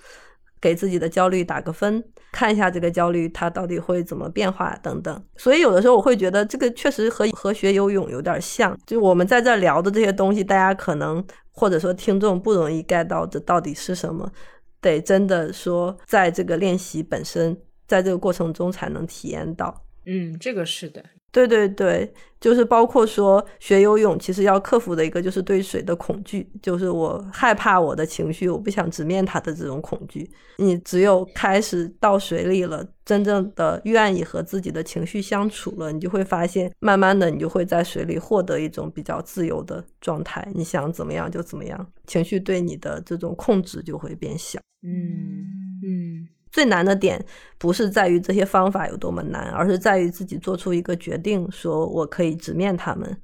给自己的焦虑打个分，看一下这个焦虑它到底会怎么变化等等。所以有的时候我会觉得这个确实和和学游泳有点像，就我们在这聊的这些东西，大家可能或者说听众不容易 get 到这到底是什么，得真的说在这个练习本身。在这个过程中才能体验到，嗯，这个是的，对对对，就是包括说学游泳，其实要克服的一个就是对水的恐惧，就是我害怕我的情绪，我不想直面它的这种恐惧。你只有开始到水里了，真正的愿意和自己的情绪相处了，你就会发现，慢慢的你就会在水里获得一种比较自由的状态，你想怎么样就怎么样，情绪对你的这种控制就会变小。嗯嗯。最难的点不是在于这些方法有多么难，而是在于自己做出一个决定，说我可以直面他们，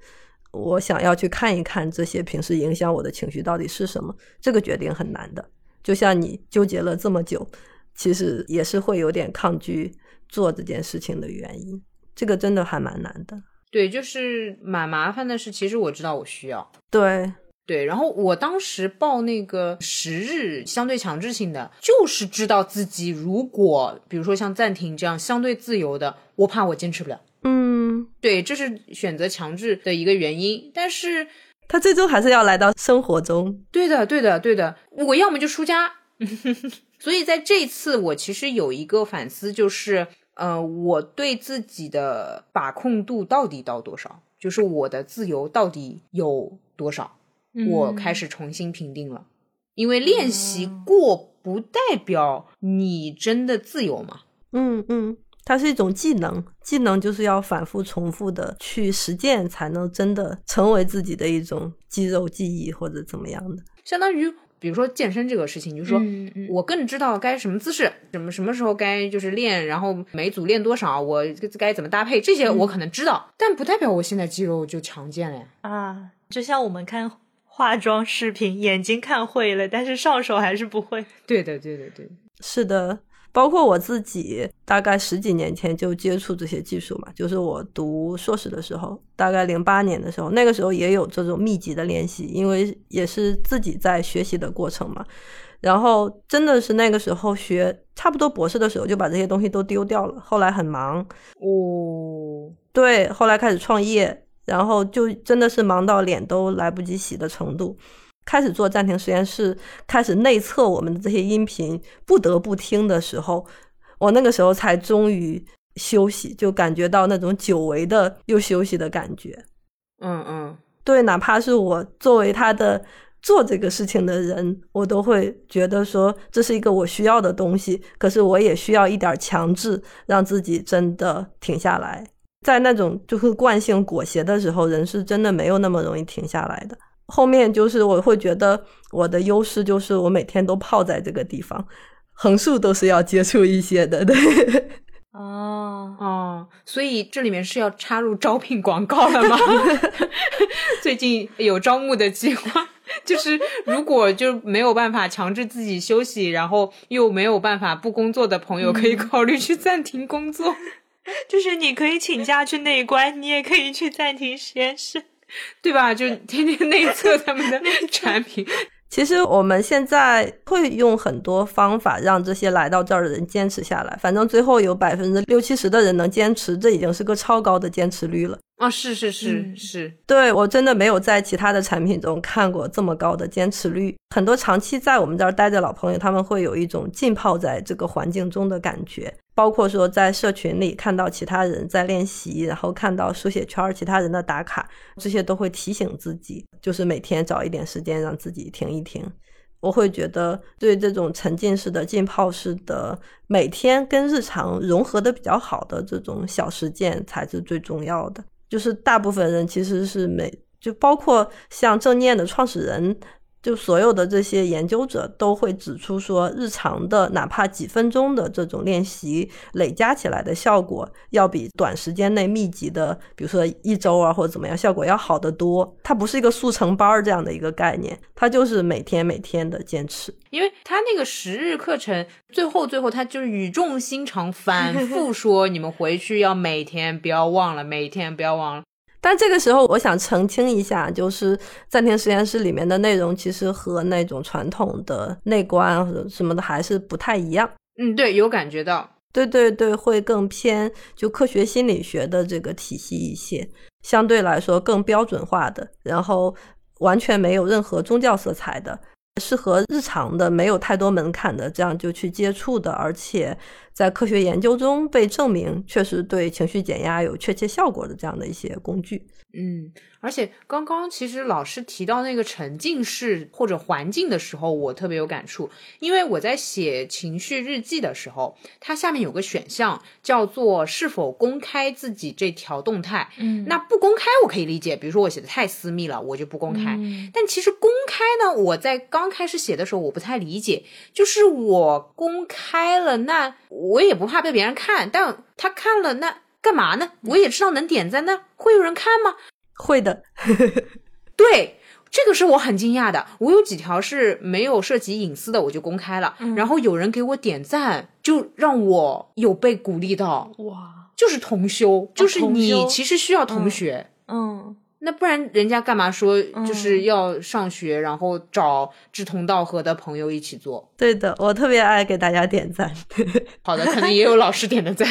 我想要去看一看这些平时影响我的情绪到底是什么。这个决定很难的，就像你纠结了这么久，其实也是会有点抗拒做这件事情的原因。这个真的还蛮难的。对，就是蛮麻烦的是，其实我知道我需要。对。对，然后我当时报那个十日相对强制性的，就是知道自己如果比如说像暂停这样相对自由的，我怕我坚持不了。嗯，对，这是选择强制的一个原因。但是他最终还是要来到生活中。对的，对的，对的。我要么就出家。(laughs) 所以在这次，我其实有一个反思，就是呃，我对自己的把控度到底到多少？就是我的自由到底有多少？我开始重新评定了，因为练习过不代表你真的自由嘛。嗯嗯，它是一种技能，技能就是要反复重复的去实践，才能真的成为自己的一种肌肉记忆或者怎么样的。相当于，比如说健身这个事情，就是说嗯嗯我更知道该什么姿势，什么什么时候该就是练，然后每组练多少，我该怎么搭配，这些我可能知道，但不代表我现在肌肉就强健了呀。啊，就像我们看化妆视频，眼睛看会了，但是上手还是不会。对的，对的，对的。是的，包括我自己，大概十几年前就接触这些技术嘛，就是我读硕士的时候，大概零八年的时候，那个时候也有这种密集的练习，因为也是自己在学习的过程嘛。然后真的是那个时候学差不多博士的时候，就把这些东西都丢掉了。后来很忙，哦，对，后来开始创业，然后就真的是忙到脸都来不及洗的程度。开始做暂停实验室，开始内测我们的这些音频，不得不听的时候，我那个时候才终于休息，就感觉到那种久违的又休息的感觉。嗯嗯，对，哪怕是我作为他的做这个事情的人，我都会觉得说这是一个我需要的东西，可是我也需要一点强制，让自己真的停下来。在那种就是惯性裹挟的时候，人是真的没有那么容易停下来的。后面就是我会觉得我的优势就是我每天都泡在这个地方，横竖都是要接触一些的，对。哦，哦，所以这里面是要插入招聘广告了吗？(laughs) 最近有招募的计划，就是如果就没有办法强制自己休息，然后又没有办法不工作的朋友，可以考虑去暂停工作。(laughs) 就是你可以请假去内观，你也可以去暂停实验室。对吧？就天天内测他们的 (laughs) 产品。(laughs) 其实我们现在会用很多方法让这些来到这儿的人坚持下来。反正最后有百分之六七十的人能坚持，这已经是个超高的坚持率了。啊，是是是、嗯是，对我真的没有在其他的产品中看过这么高的坚持率。很多长期在我们这儿待的老朋友，他们会有一种浸泡在这个环境中的感觉。包括说在社群里看到其他人在练习，然后看到书写圈儿其他人的打卡，这些都会提醒自己，就是每天找一点时间让自己停一停。我会觉得，对这种沉浸式的、浸泡式的，每天跟日常融合的比较好的这种小实践，才是最重要的。就是大部分人其实是没，就包括像正念的创始人。就所有的这些研究者都会指出说，日常的哪怕几分钟的这种练习累加起来的效果，要比短时间内密集的，比如说一周啊或者怎么样，效果要好得多。它不是一个速成班儿这样的一个概念，它就是每天每天的坚持。因为他那个十日课程，最后最后他就是语重心长，反 (laughs) 复说你们回去要每天不要忘了，每天不要忘了。但这个时候，我想澄清一下，就是暂停实验室里面的内容，其实和那种传统的内观或者什么的还是不太一样。嗯，对，有感觉到。对对对，会更偏就科学心理学的这个体系一些，相对来说更标准化的，然后完全没有任何宗教色彩的，适合日常的，没有太多门槛的，这样就去接触的，而且在科学研究中被证明确实对情绪减压有确切效果的这样的一些工具。嗯，而且刚刚其实老师提到那个沉浸式或者环境的时候，我特别有感触，因为我在写情绪日记的时候，它下面有个选项叫做是否公开自己这条动态。嗯那不公开我可以理解，比如说我写的太私密了，我就不公开。嗯但其实公开呢，我在刚开始写的时候我不太理解，就是我公开了，那我也不怕被别人看，但他看了那干嘛呢？我也知道能点赞，那会有人看吗？会的，(laughs) 对，这个是我很惊讶的。我有几条是没有涉及隐私的，我就公开了，然后有人给我点赞，就让我有被鼓励到。哇，就是同修，就是你其实需要同学。嗯那不然人家干嘛说就是要上学，然后找志同道合的朋友一起做？对的，我特别爱给大家点赞。(laughs) 好的，可能也有老师点的赞。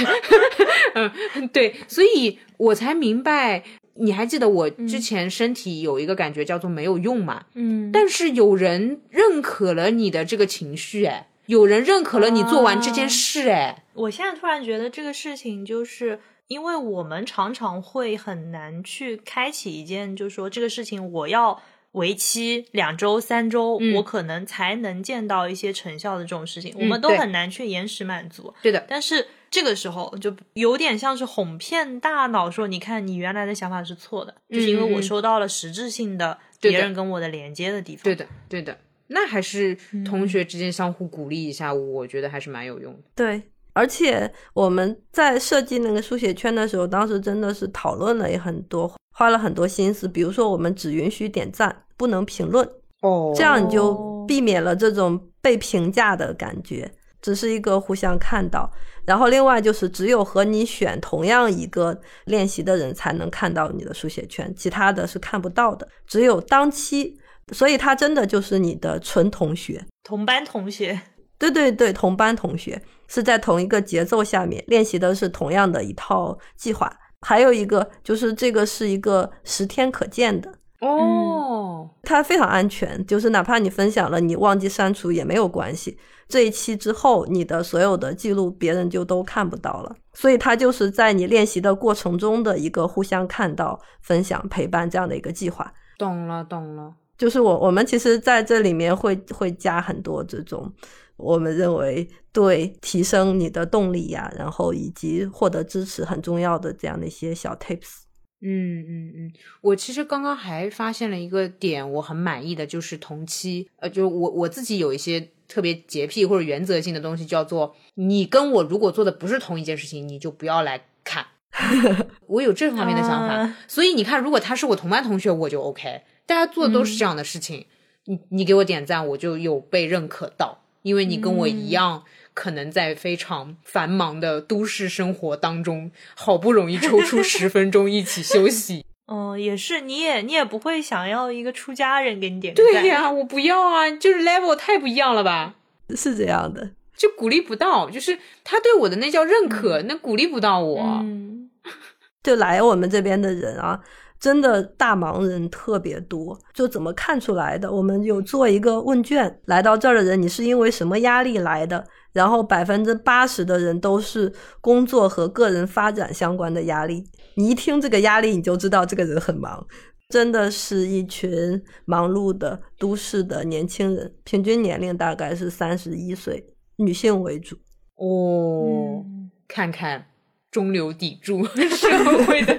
(laughs) 嗯，对，所以我才明白。你还记得我之前身体有一个感觉叫做没有用嘛？嗯，但是有人认可了你的这个情绪，哎，有人认可了你做完这件事，哎，我现在突然觉得这个事情就是。因为我们常常会很难去开启一件，就是说这个事情我要为期两周、三周，嗯我可能才能见到一些成效的这种事情，我嗯们都很难去延时满足。对的，但是这个时候就有点像是哄骗大脑说，你看你原来的想法是错的，就是因为我收到了实质性的别人跟我的连接的地方。对的，对的。那还是同学之间相互鼓励一下，我觉得还是蛮有用的。对，而且我们在设计那个书写圈的时候，当时真的是讨论了也很多，花了很多心思。比如说，我们只允许点赞，不能评论，哦这样你就哦避免了这种被评价的感觉，只是一个互相看到。然后另外就是，只有和你选同样一个练习的人才能看到你的书写圈，其他的是看不到的。只有当期，所以他真的就是你的纯同学。同班同学，对对对，同班同学是在同一个节奏下面练习的是同样的一套计划。还有一个就是这个是一个十天可见的，哦，它非常安全，就是哪怕你分享了，你忘记删除也没有关系。这一期之后，你的所有的记录别人就都看不到了，所以它就是在你练习的过程中的一个互相看到、分享、陪伴这样的一个计划。懂了，懂了。就是我我们其实在这里面会会加很多这种我们认为对提升你的动力呀、然后以及获得支持很重要的这样的一些小 tips。嗯嗯嗯，我其实刚刚还发现了一个点，我很满意的就是同期，呃，就是我我自己有一些特别洁癖或者原则性的东西，叫做你跟我如果做的不是同一件事情，你就不要来看。(laughs) 我有这方面的想法，啊所以你看，如果他是我同班同学，我就 OK。大家做的都是这样的事情，你你给我点赞，我就有被认可到，因为你跟我一样，可能在非常繁忙的都市生活当中，好不容易抽出十分钟一起休息。嗯，(laughs) 也是，你也你也不会想要一个出家人给你点个赞对呀、我不要啊，就是 level 太不一样了吧？是这样的，就鼓励不到，就是他对我的那叫认可，那鼓励不到我。嗯，(laughs) 就来我们这边的人啊，真的大忙人特别多。就怎么看出来的？我们有做一个问卷，来到这儿的人，你是因为什么压力来的？然后百分之八十的人都是工作和个人发展相关的压力。你一听这个压力，你就知道这个人很忙。真的是一群忙碌的都市的年轻人，平均年龄大概是三十一岁，女性为主。哦，嗯看看中流砥柱 (laughs) 社会的，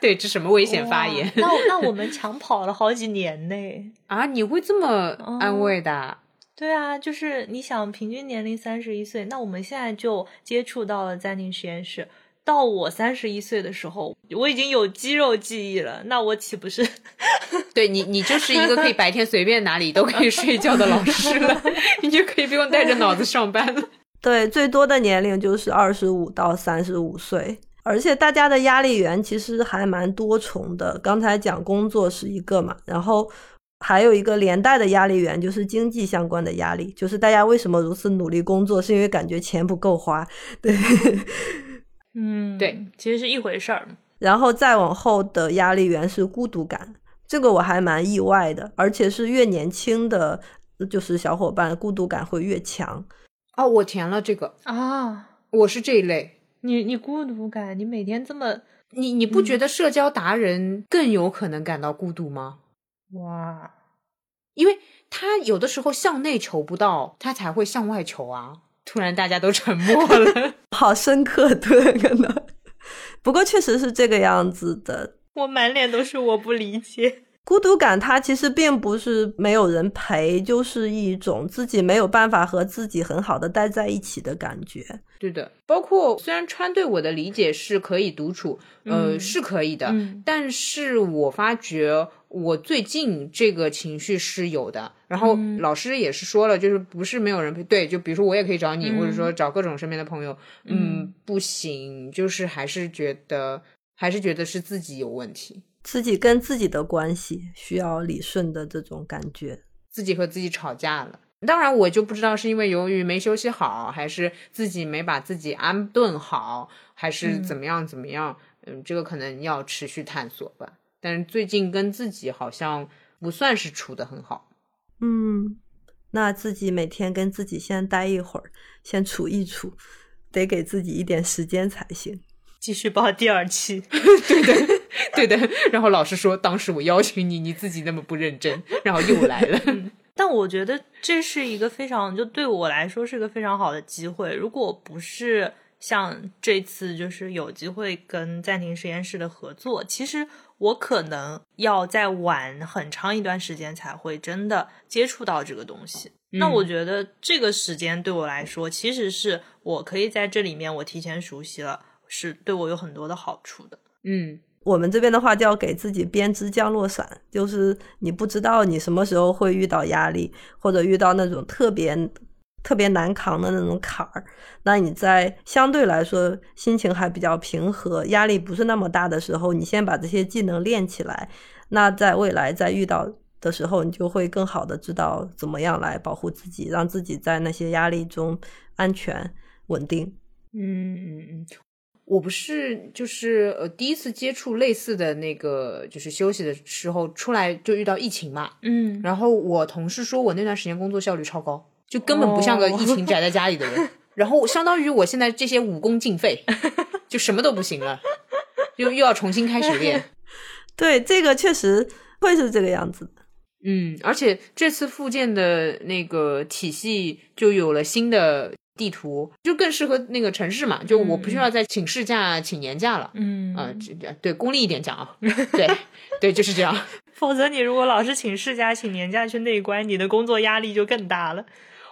对，这什么危险发言那那我们抢跑了好几年呢。啊？你会这么安慰的？对啊，就是你想平均年龄三十一岁，那我们现在就接触到了暂停实验室。到我三十一岁的时候，我已经有肌肉记忆了，那我岂不是 (laughs) 对你，你就是一个可以白天随便哪里都可以睡觉的老师了，(laughs) 你就可以不用带着脑子上班了。对，最多的年龄就是二十五到三十五岁，而且大家的压力源其实还蛮多重的。刚才讲工作是一个嘛，然后还有一个连带的压力源就是经济相关的压力，就是大家为什么如此努力工作，是因为感觉钱不够花，对。嗯，对，其实是一回事儿。然后再往后的压力源是孤独感，这个我还蛮意外的，而且是越年轻的，就是小伙伴孤独感会越强。哦，我填了这个，啊，我是这一类。你你孤独感，你每天这么你你不觉得社交达人更有可能感到孤独吗？哇，因为他有的时候向内求不到，他才会向外求啊。突然大家都沉默了。(laughs) 好深刻，对，可能。不过确实是这个样子的。我满脸都是我不理解。孤独感它其实并不是没有人陪，就是一种自己没有办法和自己很好的待在一起的感觉。对的，包括虽然川对我的理解是可以独处，呃，嗯是可以的，嗯。但是我发觉我最近这个情绪是有的。然后嗯。老师也是说了，就是不是没有人陪，对，就比如说我也可以找你，嗯。或者说找各种身边的朋友，嗯，不行，就是还是觉得还是觉得是自己有问题，自己跟自己的关系需要理顺的这种感觉。自己和自己吵架了。当然，我就不知道是因为由于没休息好，还是自己没把自己安顿好，还是怎么样怎么样。嗯，这个可能要持续探索吧。但是最近跟自己好像不算是处得很好。嗯，那自己每天跟自己先待一会儿，先处一处，得给自己一点时间才行。继续报第二期。(laughs) 对对 (laughs) 的。然后老师说，当时我邀请你，你自己那么不认真，然后又来了。(laughs) 但我觉得这是一个非常，就对我来说是个非常好的机会。如果不是像这次，就是有机会跟暂停实验室的合作，其实我可能要再晚很长一段时间才会真的接触到这个东西。那我觉得这个时间对我来说，其实是我可以在这里面我提前熟悉了，是对我有很多的好处的。嗯。我们这边的话叫给自己编织降落伞，就是你不知道你什么时候会遇到压力，或者遇到那种特别特别难扛的那种坎儿。那你在相对来说心情还比较平和、压力不是那么大的时候，你先把这些技能练起来。那在未来再遇到的时候，你就会更好的知道怎么样来保护自己，让自己在那些压力中安全稳定。嗯嗯嗯。我不是就是呃第一次接触类似的那个就是休息的时候出来就遇到疫情嘛，嗯，然后我同事说我那段时间工作效率超高，就根本不像个疫情宅在家里的人，(laughs) 然后相当于我现在这些武功尽废，就什么都不行了，又又要重新开始练。(laughs) 对，这个确实会是这个样子的。嗯，而且这次复健的那个体系就有了新的。地图就更适合那个城市嘛，就我不需要再请事假、请年假了。嗯啊，对，功利一点讲啊，对对，就是这样。(laughs) 否则你如果老是请事假、请年假去内关，你的工作压力就更大了。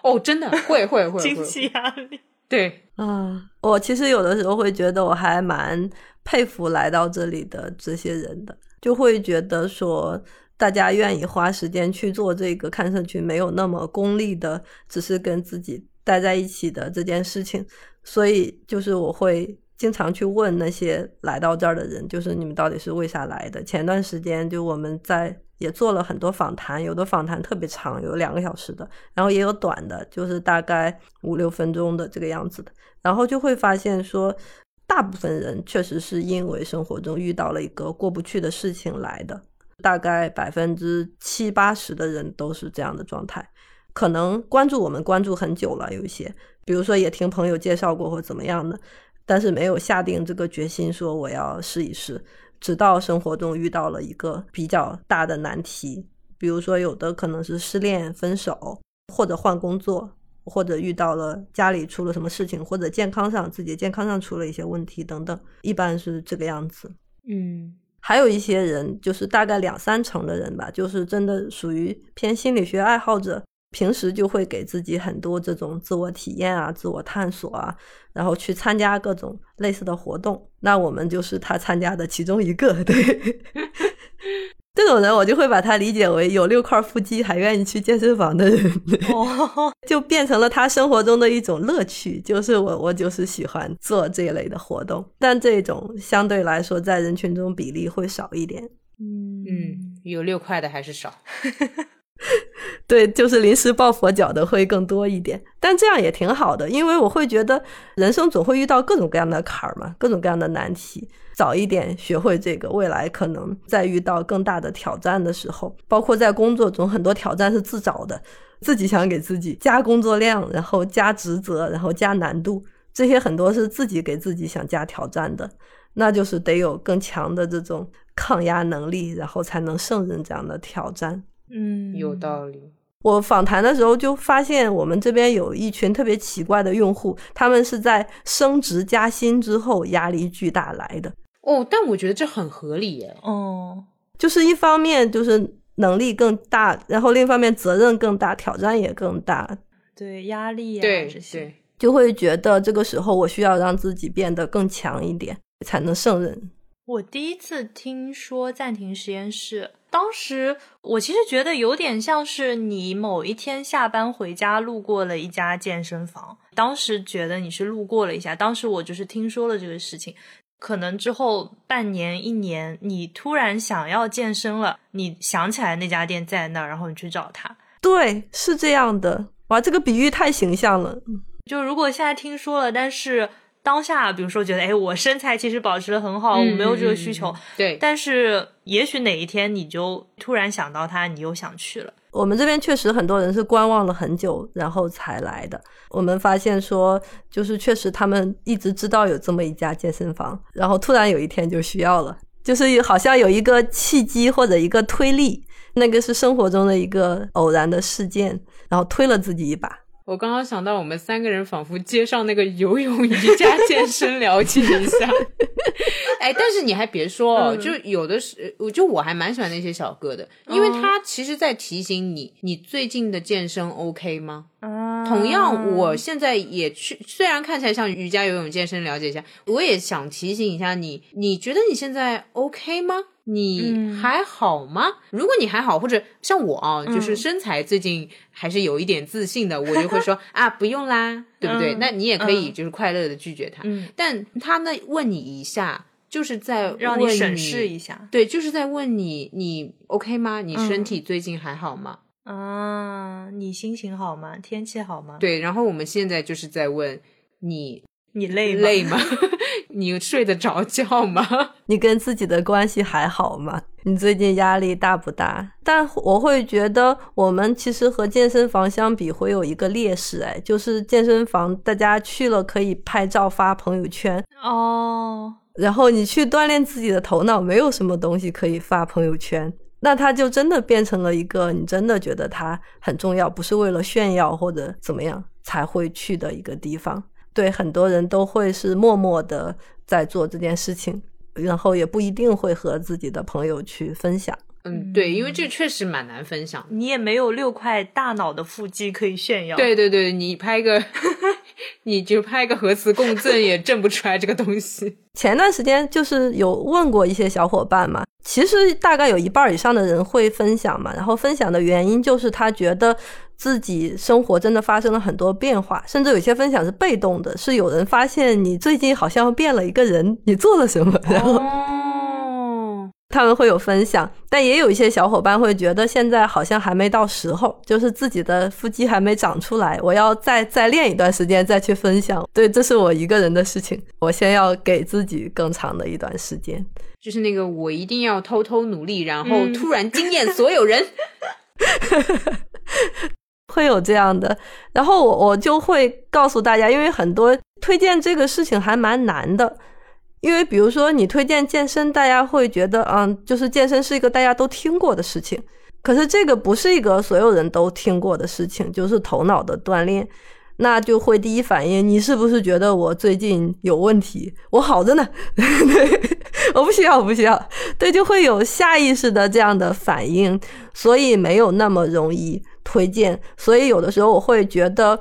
哦，真的会会会 (laughs) 经济压力。(laughs) 对啊，我其实有的时候会觉得我还蛮佩服来到这里的这些人的，就会觉得说大家愿意花时间去做这个看上去没有那么功利的，只是跟自己。待在一起的这件事情，所以就是我会经常去问那些来到这儿的人，就是你们到底是为啥来的？前段时间就我们在也做了很多访谈，有的访谈特别长，有两个小时的，然后也有短的，就是大概五六分钟的这个样子的，然后就会发现说，大部分人确实是因为生活中遇到了一个过不去的事情来的，大概百分之七八十的人都是这样的状态。可能关注我们关注很久了，有一些，比如说也听朋友介绍过或怎么样的，但是没有下定这个决心说我要试一试，直到生活中遇到了一个比较大的难题，比如说有的可能是失恋、分手，或者换工作，或者遇到了家里出了什么事情，或者健康上自己健康上出了一些问题等等，一般是这个样子。嗯，还有一些人，就是大概两三成的人吧，就是真的属于偏心理学爱好者。平时就会给自己很多这种自我体验啊、自我探索啊，然后去参加各种类似的活动。那我们就是他参加的其中一个。对，(laughs) 这种人我就会把他理解为有六块腹肌还愿意去健身房的人，(laughs) 就变成了他生活中的一种乐趣。就是我，我就是喜欢做这一类的活动，但这种相对来说在人群中比例会少一点。嗯嗯，有六块的还是少。(laughs) (laughs) 对，就是临时抱佛脚的会更多一点，但这样也挺好的，因为我会觉得人生总会遇到各种各样的坎儿嘛，各种各样的难题。早一点学会这个，未来可能在遇到更大的挑战的时候，包括在工作中，很多挑战是自找的，自己想给自己加工作量，然后加职责，然后加难度，这些很多是自己给自己想加挑战的，那就是得有更强的这种抗压能力，然后才能胜任这样的挑战。嗯，有道理。我访谈的时候就发现，我们这边有一群特别奇怪的用户，他们是在升职加薪之后压力巨大来的。哦，但我觉得这很合理耶。哦，就是一方面就是能力更大，然后另一方面责任更大，挑战也更大。对，压力啊这些，就会觉得这个时候我需要让自己变得更强一点，才能胜任。我第一次听说暂停实验室。当时我其实觉得有点像是你某一天下班回家路过了一家健身房，当时觉得你是路过了一下，当时我就是听说了这个事情，可能之后半年一年，你突然想要健身了，你想起来那家店在那儿，然后你去找他。对，是这样的。哇，这个比喻太形象了。就如果现在听说了，但是。当下，比如说觉得，哎，我身材其实保持的很好，我没有这个需求。对，但是也许哪一天你就突然想到它，你又想去了。我们这边确实很多人是观望了很久，然后才来的。我们发现说，就是确实他们一直知道有这么一家健身房，然后突然有一天就需要了，就是好像有一个契机或者一个推力，那个是生活中的一个偶然的事件，然后推了自己一把。我刚刚想到，我们三个人仿佛接上那个游泳、瑜伽、健身，了解一下。(laughs) 哎，但是你还别说哦，就有的是，我就我还蛮喜欢那些小哥的，因为他其实在提醒你，你最近的健身 OK 吗？同样，我现在也去，虽然看起来像瑜伽、游泳、健身，了解一下，我也想提醒一下你，你觉得你现在 OK 吗？你还好吗？如果你还好，或者像我啊，就是身材最近还是有一点自信的，(laughs) 我就会说啊，不用啦，对不对？那你也可以就是快乐的拒绝他。但他呢，问你一下，就是在让你审视一下，对，就是在问你，你 OK 吗？你身体最近还好吗？啊，你心情好吗？天气好吗？对，然后我们现在就是在问你，你累累吗？你睡得着觉吗？(laughs) 你跟自己的关系还好吗？你最近压力大不大？但我会觉得，我们其实和健身房相比，会有一个劣势，哎，就是健身房大家去了可以拍照发朋友圈哦，然后你去锻炼自己的头脑，没有什么东西可以发朋友圈。那它就真的变成了一个你真的觉得它很重要，不是为了炫耀或者怎么样才会去的一个地方。对很多人都会是默默的在做这件事情，然后也不一定会和自己的朋友去分享。嗯，对，因为这确实蛮难分享。你也没有六块大脑的腹肌可以炫耀。对对对，你拍个，你就拍个核磁共振也震不出来这个东西。(laughs) 前段时间就是有问过一些小伙伴嘛，其实大概有一半以上的人会分享嘛，然后分享的原因就是他觉得自己生活真的发生了很多变化，甚至有些分享是被动的，是有人发现你最近好像变了一个人，你做了什么，然后。他们会有分享，但也有一些小伙伴会觉得现在好像还没到时候，就是自己的腹肌还没长出来，我要再再练一段时间再去分享。对，这是我一个人的事情，(laughs) 我先要给自己更长的一段时间。就是那个我一定要偷偷努力，然后突然惊艳所有人，(laughs) 会有这样的。然后我我就会告诉大家，因为很多推荐这个事情还蛮难的。因为比如说你推荐健身，大家会觉得，嗯，就是健身是一个大家都听过的事情。可是这个不是一个所有人都听过的事情，就是头脑的锻炼，那就会第一反应，你是不是觉得我最近有问题？我好着呢，(laughs) 我不需要，我不需要。对，就会有下意识的这样的反应，所以没有那么容易推荐。所以有的时候我会觉得，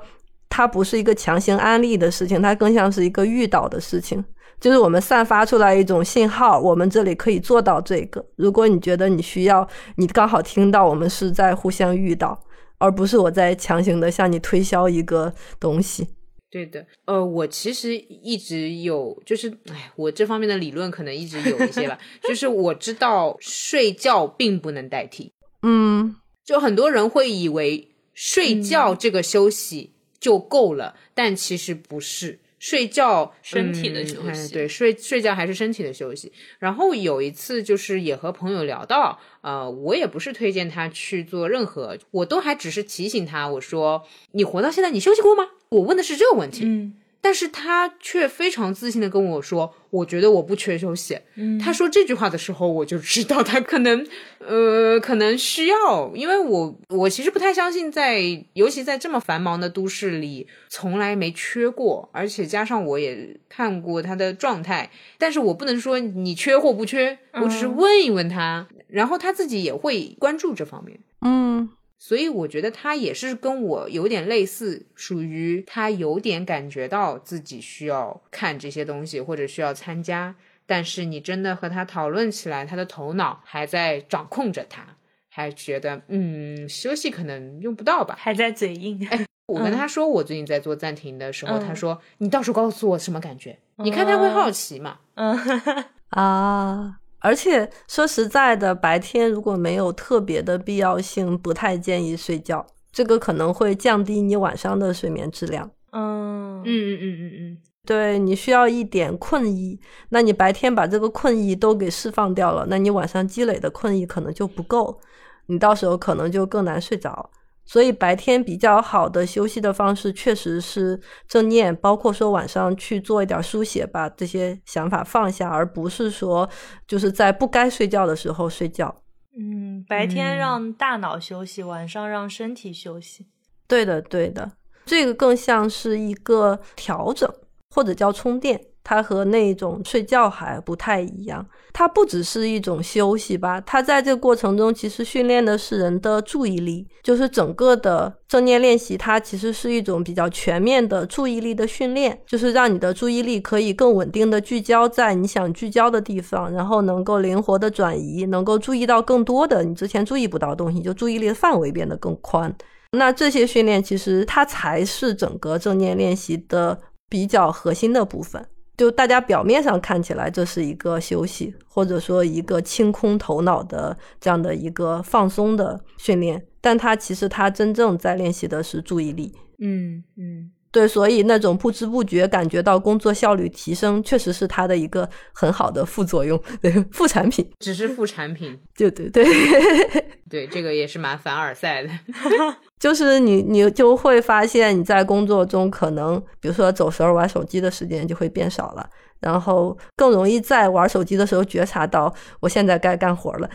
它不是一个强行安利的事情，它更像是一个遇到的事情。就是我们散发出来一种信号，我们这里可以做到这个。如果你觉得你需要，你刚好听到我们是在互相遇到，而不是我在强行的向你推销一个东西。对的，呃，我其实一直有，就是，哎，我这方面的理论可能一直有一些吧。(laughs) 就是我知道睡觉并不能代替，嗯，就很多人会以为睡觉这个休息就够了，但其实不是。睡觉，身体的休息，对，睡睡觉还是身体的休息。然后有一次，就是也和朋友聊到，呃，我也不是推荐他去做任何，我都还只是提醒他，我说你活到现在，你休息过吗？我问的是这个问题。嗯。但是他却非常自信的跟我说：“我觉得我不缺休息。”他说这句话的时候，我就知道他可能，呃，可能需要，因为我我其实不太相信，在尤其在这么繁忙的都市里，从来没缺过，而且加上我也看过他的状态，但是我不能说你缺或不缺，我只是问一问他，然后他自己也会关注这方面，嗯。所以我觉得他也是跟我有点类似，属于他有点感觉到自己需要看这些东西或者需要参加，但是你真的和他讨论起来，他的头脑还在掌控着他，还觉得嗯休息可能用不到吧，还在嘴硬。哎，我跟他说我最近在做暂停的时候，他说你到时候告诉我什么感觉，你看他会好奇嘛？嗯 (laughs) 啊。而且说实在的，白天如果没有特别的必要性，不太建议睡觉。这个可能会降低你晚上的睡眠质量。嗯嗯嗯嗯嗯嗯，对你需要一点困意，那你白天把这个困意都给释放掉了，那你晚上积累的困意可能就不够，你到时候可能就更难睡着。所以白天比较好的休息的方式确实是正念，包括说晚上去做一点书写，把这些想法放下，而不是说就是在不该睡觉的时候睡觉。嗯，白天让大脑休息，晚上让身体休息。对的，对的，这个更像是一个调整，或者叫充电。它和那种睡觉还不太一样，它不只是一种休息吧，它在这个过程中其实训练的是人的注意力，就是整个的正念练习，它其实是一种比较全面的注意力的训练，就是让你的注意力可以更稳定的聚焦在你想聚焦的地方，然后能够灵活的转移，能够注意到更多的你之前注意不到的东西，就注意力的范围变得更宽。那这些训练其实它才是整个正念练习的比较核心的部分。就大家表面上看起来这是一个休息，或者说一个清空头脑的这样的一个放松的训练，但他其实他真正在练习的是注意力。嗯嗯，对，所以那种不知不觉感觉到工作效率提升，确实是它的一个很好的副作用，对副产品，只是副产品。(laughs) 对对对，(laughs) 对，这个也是蛮凡尔赛的。(laughs) 就是你，你就会发现你在工作中可能，比如说走神儿玩手机的时间就会变少了，然后更容易在玩手机的时候觉察到我现在该干活了。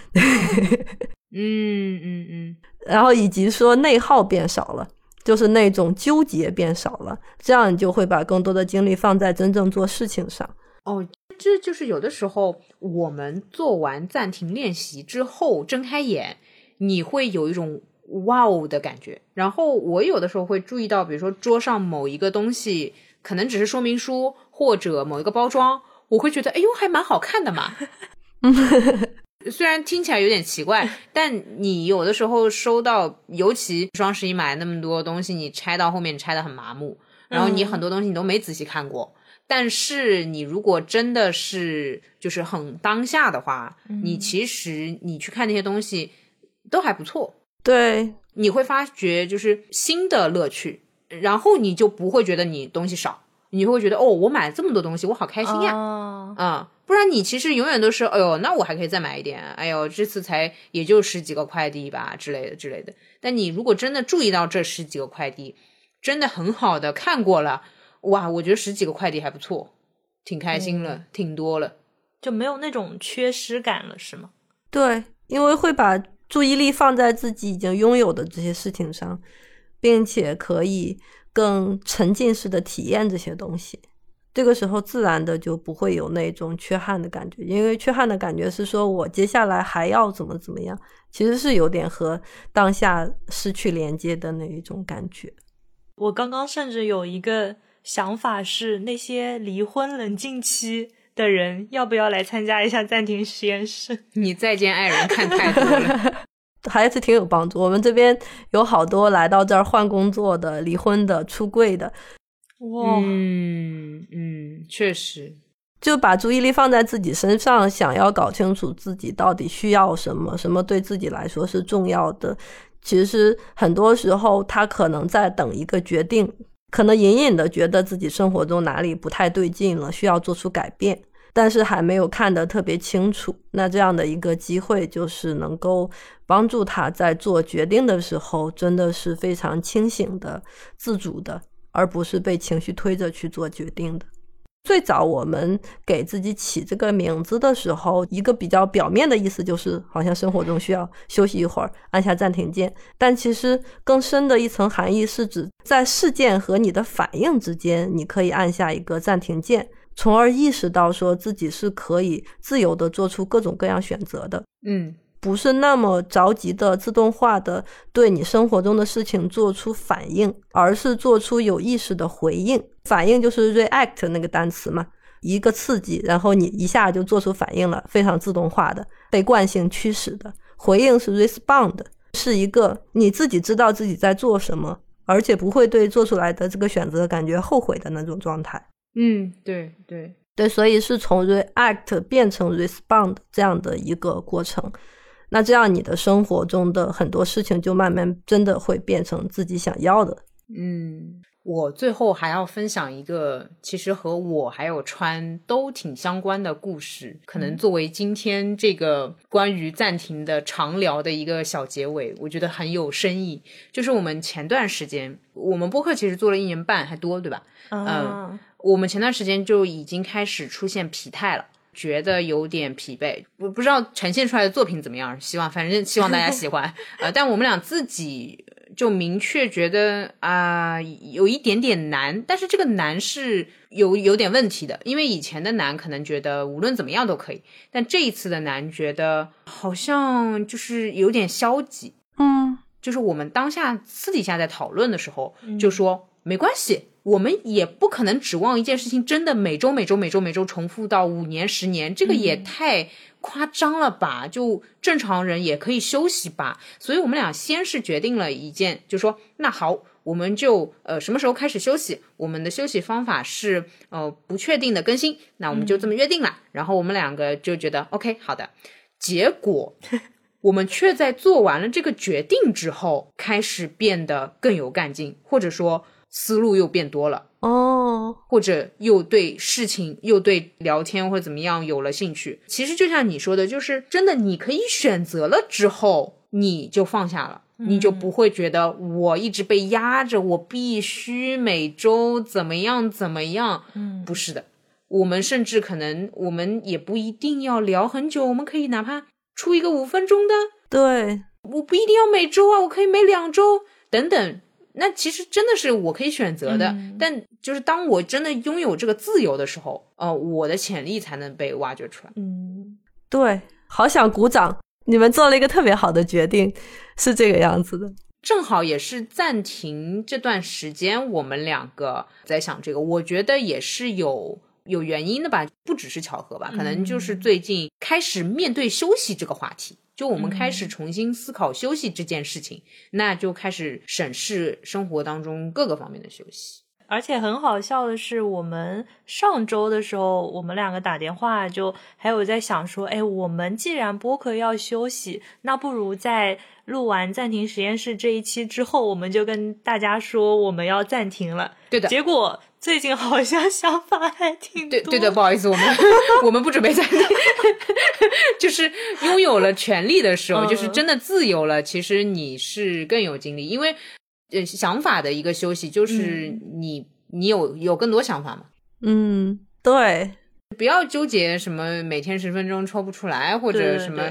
嗯嗯嗯，然后以及说内耗变少了，就是那种纠结变少了，这样你就会把更多的精力放在真正做事情上。哦，这就是有的时候我们做完暂停练习之后睁开眼，你会有一种。哇哦的感觉，然后我有的时候会注意到，比如说桌上某一个东西，可能只是说明书或者某一个包装，我会觉得，哎呦，还蛮好看的嘛。(laughs) 虽然听起来有点奇怪，(laughs) 但你有的时候收到，尤其双十一买那么多东西，你拆到后面拆的很麻木，然后你很多东西你都没仔细看过。但是你如果真的是就是很当下的话，你其实你去看那些东西都还不错。对，你会发觉就是新的乐趣，然后你就不会觉得你东西少，你会觉得哦，我买了这么多东西，我好开心呀，啊，不然你其实永远都是，哎呦，那我还可以再买一点，哎呦，这次才也就十几个快递吧之类的之类的。但你如果真的注意到这十几个快递，真的很好的看过了，哇，我觉得十几个快递还不错，挺开心了，挺多了，就没有那种缺失感了，是吗？对，因为会把。注意力放在自己已经拥有的这些事情上，并且可以更沉浸式的体验这些东西，这个时候自然的就不会有那种缺憾的感觉，因为缺憾的感觉是说我接下来还要怎么怎么样，其实是有点和当下失去连接的那一种感觉。我刚刚甚至有一个想法是，那些离婚冷静期。的人要不要来参加一下暂停实验室？你再见爱人看太多了，还是挺有帮助。我们这边有好多来到这儿换工作的、离婚的、出柜的。哇，嗯嗯，确实，就把注意力放在自己身上，想要搞清楚自己到底需要什么，什么对自己来说是重要的。其实很多时候，他可能在等一个决定，可能隐隐的觉得自己生活中哪里不太对劲了，需要做出改变。但是还没有看得特别清楚，那这样的一个机会就是能够帮助他在做决定的时候，真的是非常清醒的、自主的，而不是被情绪推着去做决定的。最早我们给自己起这个名字的时候，一个比较表面的意思就是好像生活中需要休息一会儿，按下暂停键。但其实更深的一层含义是指在事件和你的反应之间，你可以按下一个暂停键。从而意识到，说自己是可以自由的做出各种各样选择的，嗯，不是那么着急的自动化的对你生活中的事情做出反应，而是做出有意识的回应。反应就是 react 那个单词嘛，一个刺激，然后你一下就做出反应了，非常自动化的，被惯性驱使的。回应是 respond，是一个你自己知道自己在做什么，而且不会对做出来的这个选择感觉后悔的那种状态。嗯，对对对，所以是从 react 变成 respond 这样的一个过程。那这样你的生活中的很多事情就慢慢真的会变成自己想要的。嗯，我最后还要分享一个，其实和我还有川都挺相关的故事，可能作为今天这个关于暂停的长聊的一个小结尾，我觉得很有深意。就是我们前段时间，我们播客其实做了一年半还多，对吧？嗯，我们前段时间就已经开始出现疲态了，觉得有点疲惫。不不知道呈现出来的作品怎么样，希望反正希望大家喜欢。呃，但我们俩自己。就明确觉得啊，有一点点难，但是这个难是有有点问题的，因为以前的难可能觉得无论怎么样都可以，但这一次的难觉得好像就是有点消极。嗯，就是我们当下私底下在讨论的时候，就说没关系，我们也不可能指望一件事情真的每周每周每周每周重复到五年十年，这个也太。夸张了吧？就正常人也可以休息吧。所以我们俩先是决定了一件，就说那好，我们就呃什么时候开始休息？我们的休息方法是呃不确定的更新，那我们就这么约定了。然后我们两个就觉得 OK 好的。结果我们却在做完了这个决定之后，开始变得更有干劲，或者说思路又变多了。哦，或者又对事情又对聊天或者怎么样有了兴趣。其实就像你说的，就是真的，你可以选择了之后，你就放下了，你就不会觉得我一直被压着，我必须每周怎么样怎么样。嗯，不是的，我们甚至可能我们也不一定要聊很久，我们可以哪怕出一个五分钟的。对，我不一定要每周啊，我可以每两周等等。那其实真的是我可以选择的，但就是当我真的拥有这个自由的时候，呃，我的潜力才能被挖掘出来。嗯，对，好想鼓掌！你们做了一个特别好的决定，是这个样子的。正好也是暂停这段时间，我们两个在想这个，我觉得也是有有原因的吧，不只是巧合吧，可能就是最近开始面对休息这个话题。就我们开始重新思考休息这件事情，那就开始审视生活当中各个方面的休息。而且很好笑的是，我们上周的时候，我们两个打电话，就还有在想说，哎，我们既然播客要休息，那不如在录完暂停实验室这一期之后，我们就跟大家说我们要暂停了。对的，结果。最近好像想法还挺多。对对的，不好意思，我们 (laughs) 我们不准备暂停，(laughs) 就是拥有了权利的时候，就是真的自由了。其实你是更有精力，因为呃想法的一个休息，就是你你有有更多想法吗。嗯，对，不要纠结什么每天十分钟抽不出来或者什么。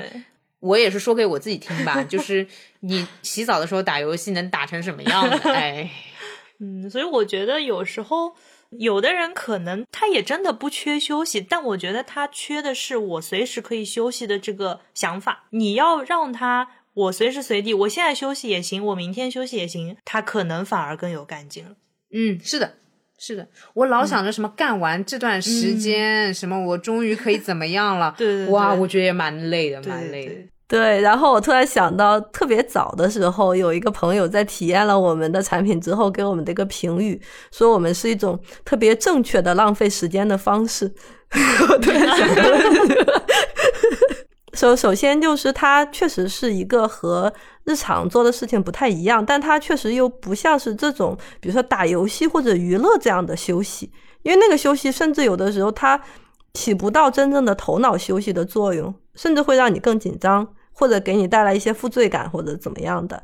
我也是说给我自己听吧，就 (laughs) 是你洗澡的时候打游戏能打成什么样？哎。(laughs) 嗯，所以我觉得有时候有的人可能他也真的不缺休息，但我觉得他缺的是我随时可以休息的这个想法。你要让他我随时随地，我现在休息也行，我明天休息也行，他可能反而更有干劲了。嗯，是的，是的，我老想着什么干完这段时间，什么我终于可以怎么样了？对对，哇，我觉得也蛮累的，蛮累的。对，然后我突然想到，特别早的时候，有一个朋友在体验了我们的产品之后，给我们的一个评语，说我们是一种特别正确的浪费时间的方式。(laughs) 对，(laughs) 首首先就是它确实是一个和日常做的事情不太一样，但它确实又不像是这种，比如说打游戏或者娱乐这样的休息，因为那个休息甚至有的时候它起不到真正的头脑休息的作用，甚至会让你更紧张。或者给你带来一些负罪感，或者怎么样的，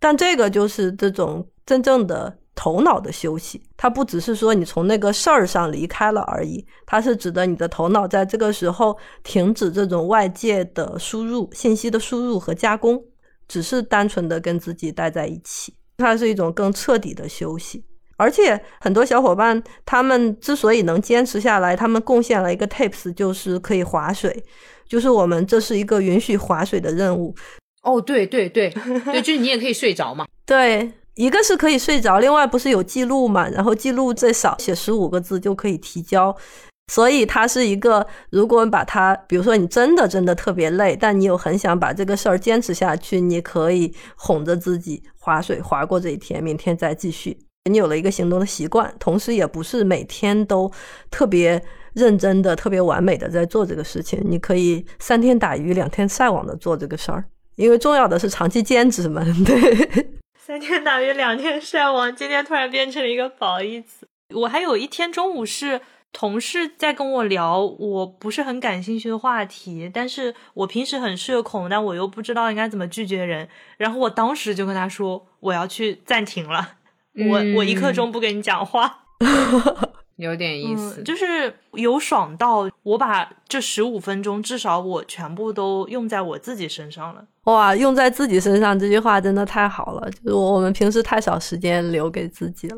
但这个就是这种真正的头脑的休息，它不只是说你从那个事儿上离开了而已，它是指的你的头脑在这个时候停止这种外界的输入信息的输入和加工，只是单纯的跟自己待在一起，它是一种更彻底的休息。而且很多小伙伴他们之所以能坚持下来，他们贡献了一个 tips，就是可以划水。就是我们这是一个允许划水的任务哦，对对对对，(laughs) 就是你也可以睡着嘛。对，一个是可以睡着，另外不是有记录嘛？然后记录最少写十五个字就可以提交，所以它是一个，如果把它，比如说你真的真的特别累，但你又很想把这个事儿坚持下去，你可以哄着自己划水划过这一天，明天再继续。你有了一个行动的习惯，同时也不是每天都特别。认真的、特别完美的在做这个事情，你可以三天打鱼两天晒网的做这个事儿，因为重要的是长期坚持嘛。对，三天打鱼两天晒网，今天突然变成了一个褒义词。我还有一天中午是同事在跟我聊我不是很感兴趣的话题，但是我平时很社恐，但我又不知道应该怎么拒绝人，然后我当时就跟他说我要去暂停了，我我一刻钟不跟你讲话。(laughs) 有点意思，嗯，就是有爽到我把这十五分钟至少我全部都用在我自己身上了。哇，用在自己身上这句话真的太好了，就是我们平时太少时间留给自己了。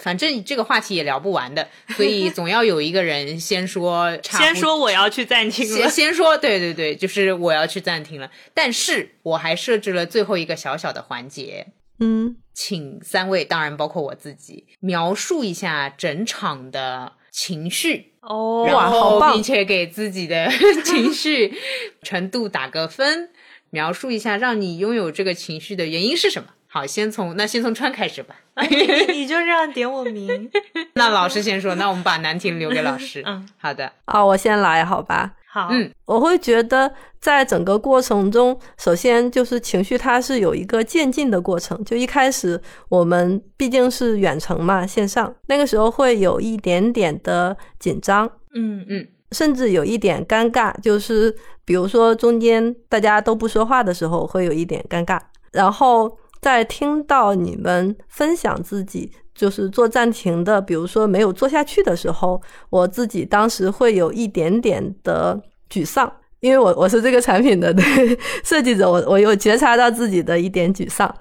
反正这个话题也聊不完的，所以总要有一个人先说，(laughs) 先说我要去暂停了，先先说，对对对，就是我要去暂停了。但是我还设置了最后一个小小的环节，嗯，请三位，当然包括我自己，描述一下整场的情绪哦，然哇好后棒并且给自己的 (laughs) 情绪 (laughs) 程度打个分，描述一下让你拥有这个情绪的原因是什么。好，先从那先从川开始吧。你你就这样点我名，(laughs) 那老师先说，那我们把难题留给老师。嗯，好的，啊，我先来好吧。好，嗯我会觉得，在整个过程中，首先就是情绪，它是有一个渐进的过程。就一开始，我们毕竟是远程嘛，线上，那个时候会有一点点的紧张，嗯嗯甚至有一点尴尬。就是比如说中间大家都不说话的时候，会有一点尴尬。然后在听到你们分享自己就是做暂停的，比如说没有做下去的时候，我自己当时会有一点点的沮丧，因为我我是这个产品的对 (laughs) 设计者，我我有觉察到自己的一点沮丧。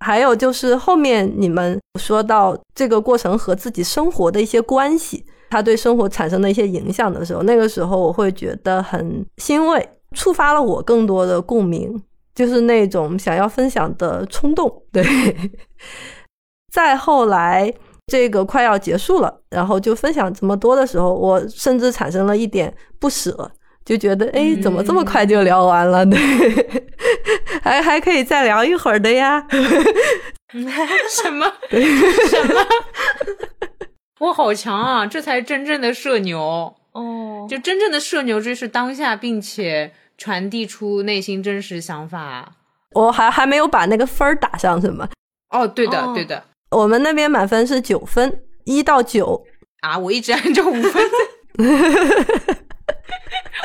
还有就是后面你们说到这个过程和自己生活的一些关系，它对生活产生的一些影响的时候，那个时候我会觉得很欣慰，触发了我更多的共鸣，就是那种想要分享的冲动。对，再后来这个快要结束了，然后就分享这么多的时候，我甚至产生了一点不舍，就觉得哎，怎么这么快就聊完了？对，(laughs) 还还可以再聊一会儿的呀。(laughs) 什么 (laughs) 什么？我好强啊！这才真正的社牛。哦，就真正的社牛就是当下，并且传递出内心真实想法。我还还没有把那个分儿打上，是吗？哦，对的，哦对的我们那边满分是九分，一到九。啊！我一直按照五分，(laughs)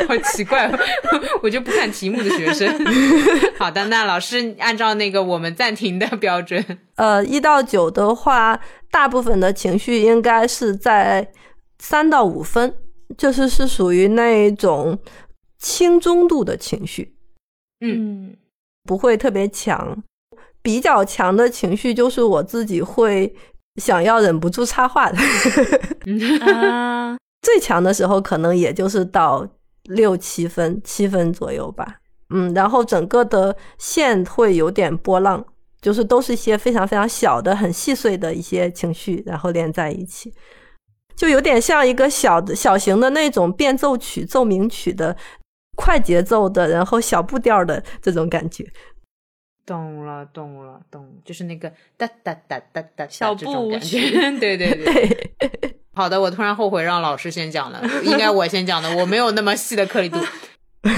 好奇怪，(laughs) 我就不看题目的学生。(laughs) 好的，那老师按照那个我们暂停的标准，呃，一到九的话，大部分的情绪应该是在三到五分，就是是属于那种轻中度的情绪，嗯不会特别强。比较强的情绪就是我自己会想要忍不住插话的，啊，(laughs) 最强的时候可能也就是到六七分、七分左右吧。嗯，然后整个的线会有点波浪，就是都是一些非常非常小的、很细碎的一些情绪，然后连在一起，就有点像一个小的小型的那种变奏曲、奏鸣曲的快节奏的，然后小步调的这种感觉。懂了，懂了，懂，就是那个哒哒哒哒哒小这种步舞感觉曲对对 (laughs) 对。(laughs) 好的，我突然后悔让老师先讲了，应该我先讲的，我没有那么细的颗粒度。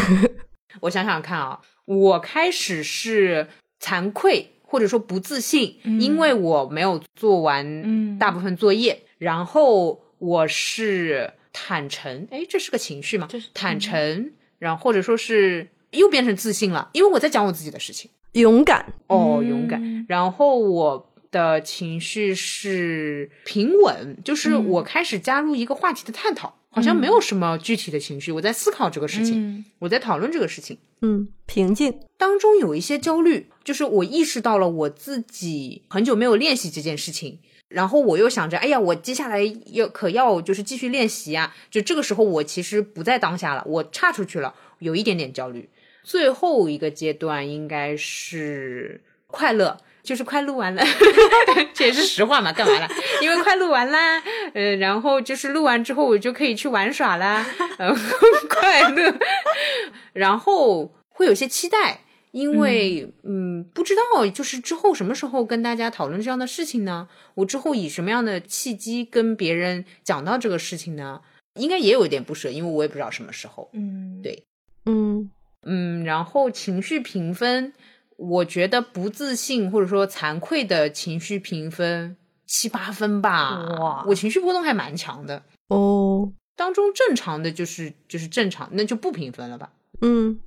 (laughs) 我想想看啊，我开始是惭愧或者说不自信，嗯因为我没有做完嗯大部分作业，然后我是坦诚，哎，这是个情绪吗就是？坦诚，然后或者说是又变成自信了，因为我在讲我自己的事情。勇敢，哦，勇敢嗯。然后我的情绪是平稳，就是嗯我开始加入一个话题的探讨，好像没有什么具体的情绪，我在思考这个事情，嗯我在讨论这个事情。嗯，平静，当中有一些焦虑，就是我意识到了我自己很久没有练习这件事情，然后我又想着，哎呀，我接下来要可要就是继续练习啊，就这个时候我其实不在当下了，我岔出去了，有一点点焦虑。最后一个阶段应该是快乐，就是快录完了，(laughs) 这也是实话嘛，干嘛啦？因为快录完啦，呃，然后就是录完之后我就可以去玩耍啦，呃，(laughs) 快乐，(laughs) 然后会有些期待。因为嗯不知道就是之后什么时候跟大家讨论这样的事情呢？我之后以什么样的契机跟别人讲到这个事情呢？应该也有一点不舍，因为我也不知道什么时候。嗯，对嗯嗯，然后情绪评分，我觉得不自信或者说惭愧的情绪评分七八分吧。哇我情绪波动还蛮强的，哦，当中正常的就是就是正常，那就不评分了吧。嗯，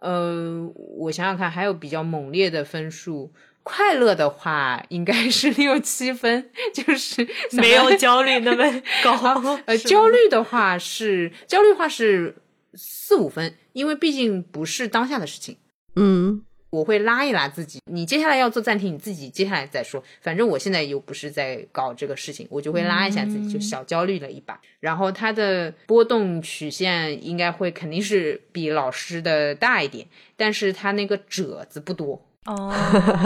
呃，我想想看，还有比较猛烈的分数。快乐的话应该是六七分，就是没有焦虑那么 (laughs) 高。呃，焦虑的话是焦虑的话是四五分，因为毕竟不是当下的事情，嗯，我会拉一拉自己。你接下来要做暂停，你自己接下来再说。反正我现在又不是在搞这个事情，我就会拉一下自己，就小焦虑了一把。然后它的波动曲线应该会肯定是比老师的大一点，但是它那个褶子不多。哦，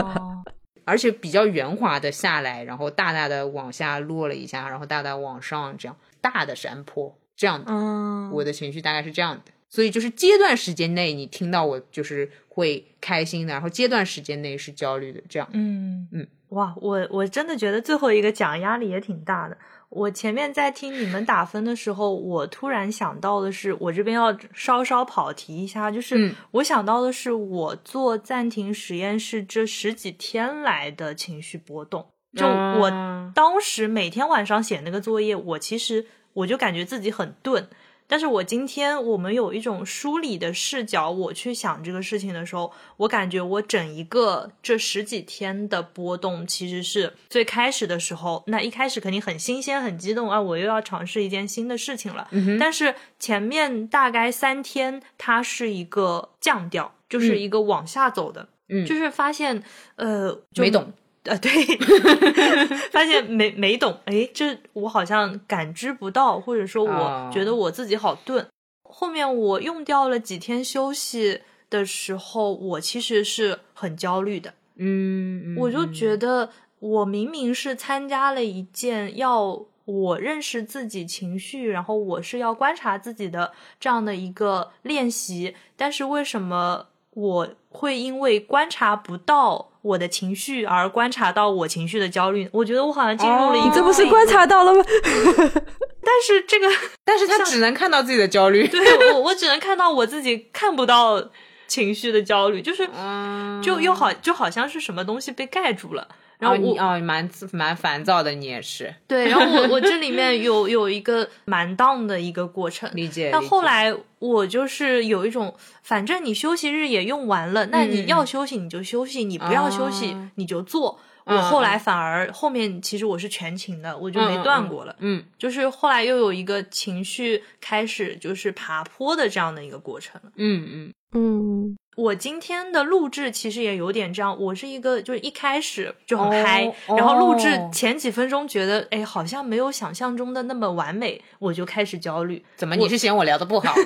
(laughs) 而且比较圆滑的下来，然后大大的往下落了一下，然后大大往上，这样大的山坡，这样的。嗯，我的情绪大概是这样的，所以就是阶段时间内你听到我就是会开心的，然后阶段时间内是焦虑的，这样。嗯嗯，哇，我我真的觉得最后一个讲压力也挺大的。我前面在听你们打分的时候，我突然想到的是，我这边要稍稍跑题一下，就是嗯我想到的是，我做暂停实验室这十几天来的情绪波动。就我啊当时每天晚上写那个作业，我其实我就感觉自己很钝。但是我今天我们有一种梳理的视角，我去想这个事情的时候，我感觉我整一个这十几天的波动，其实是最开始的时候，那一开始肯定很新鲜、很激动啊，我又要尝试一件新的事情了。但是前面大概三天，它是一个降调，就是一个往下走的，嗯就是发现呃就没懂。啊，对，(laughs) 发现没没懂，哎，这我好像感知不到，或者说哦。我觉得我自己好钝。后面我用掉了几天休息的时候，我其实是很焦虑的，嗯，嗯。我就嗯觉。得我明明是参加了一件要我认识自己情绪，然后我是要观察自己的这样的一个练习，但是为什么我会因为观察不到我的情绪而观察到我情绪的焦虑？我觉得我好像进入了一哦个、你这不是观，察到了吗？(laughs) 但是这个 (laughs) 但是他只能看到自己的焦虑。对我我只能看到我自己看不到情绪的焦虑，就是嗯就又好就好像是什么东西被盖住了。然然后我、哦，蛮蛮烦躁的，你也是对，然后我我这里面有有一个蛮荡的一个过程，理解。但后来我就是有一种，反正你休息日也用完了，那你嗯要休息你就休息，你不要休息啊你就做。嗯我后来反而后面其实我是全勤的，我就没断过了。嗯就是后来又有一个情绪开始就是爬坡的这样的一个过程。嗯嗯嗯我今天的录制其实也有点这样，我是一个就是一开始就很哦嗨、然后录制哦前几分钟觉得哎好像没有想象中的那么完美，我就开始焦虑，怎么你是嫌我聊的不好？(laughs)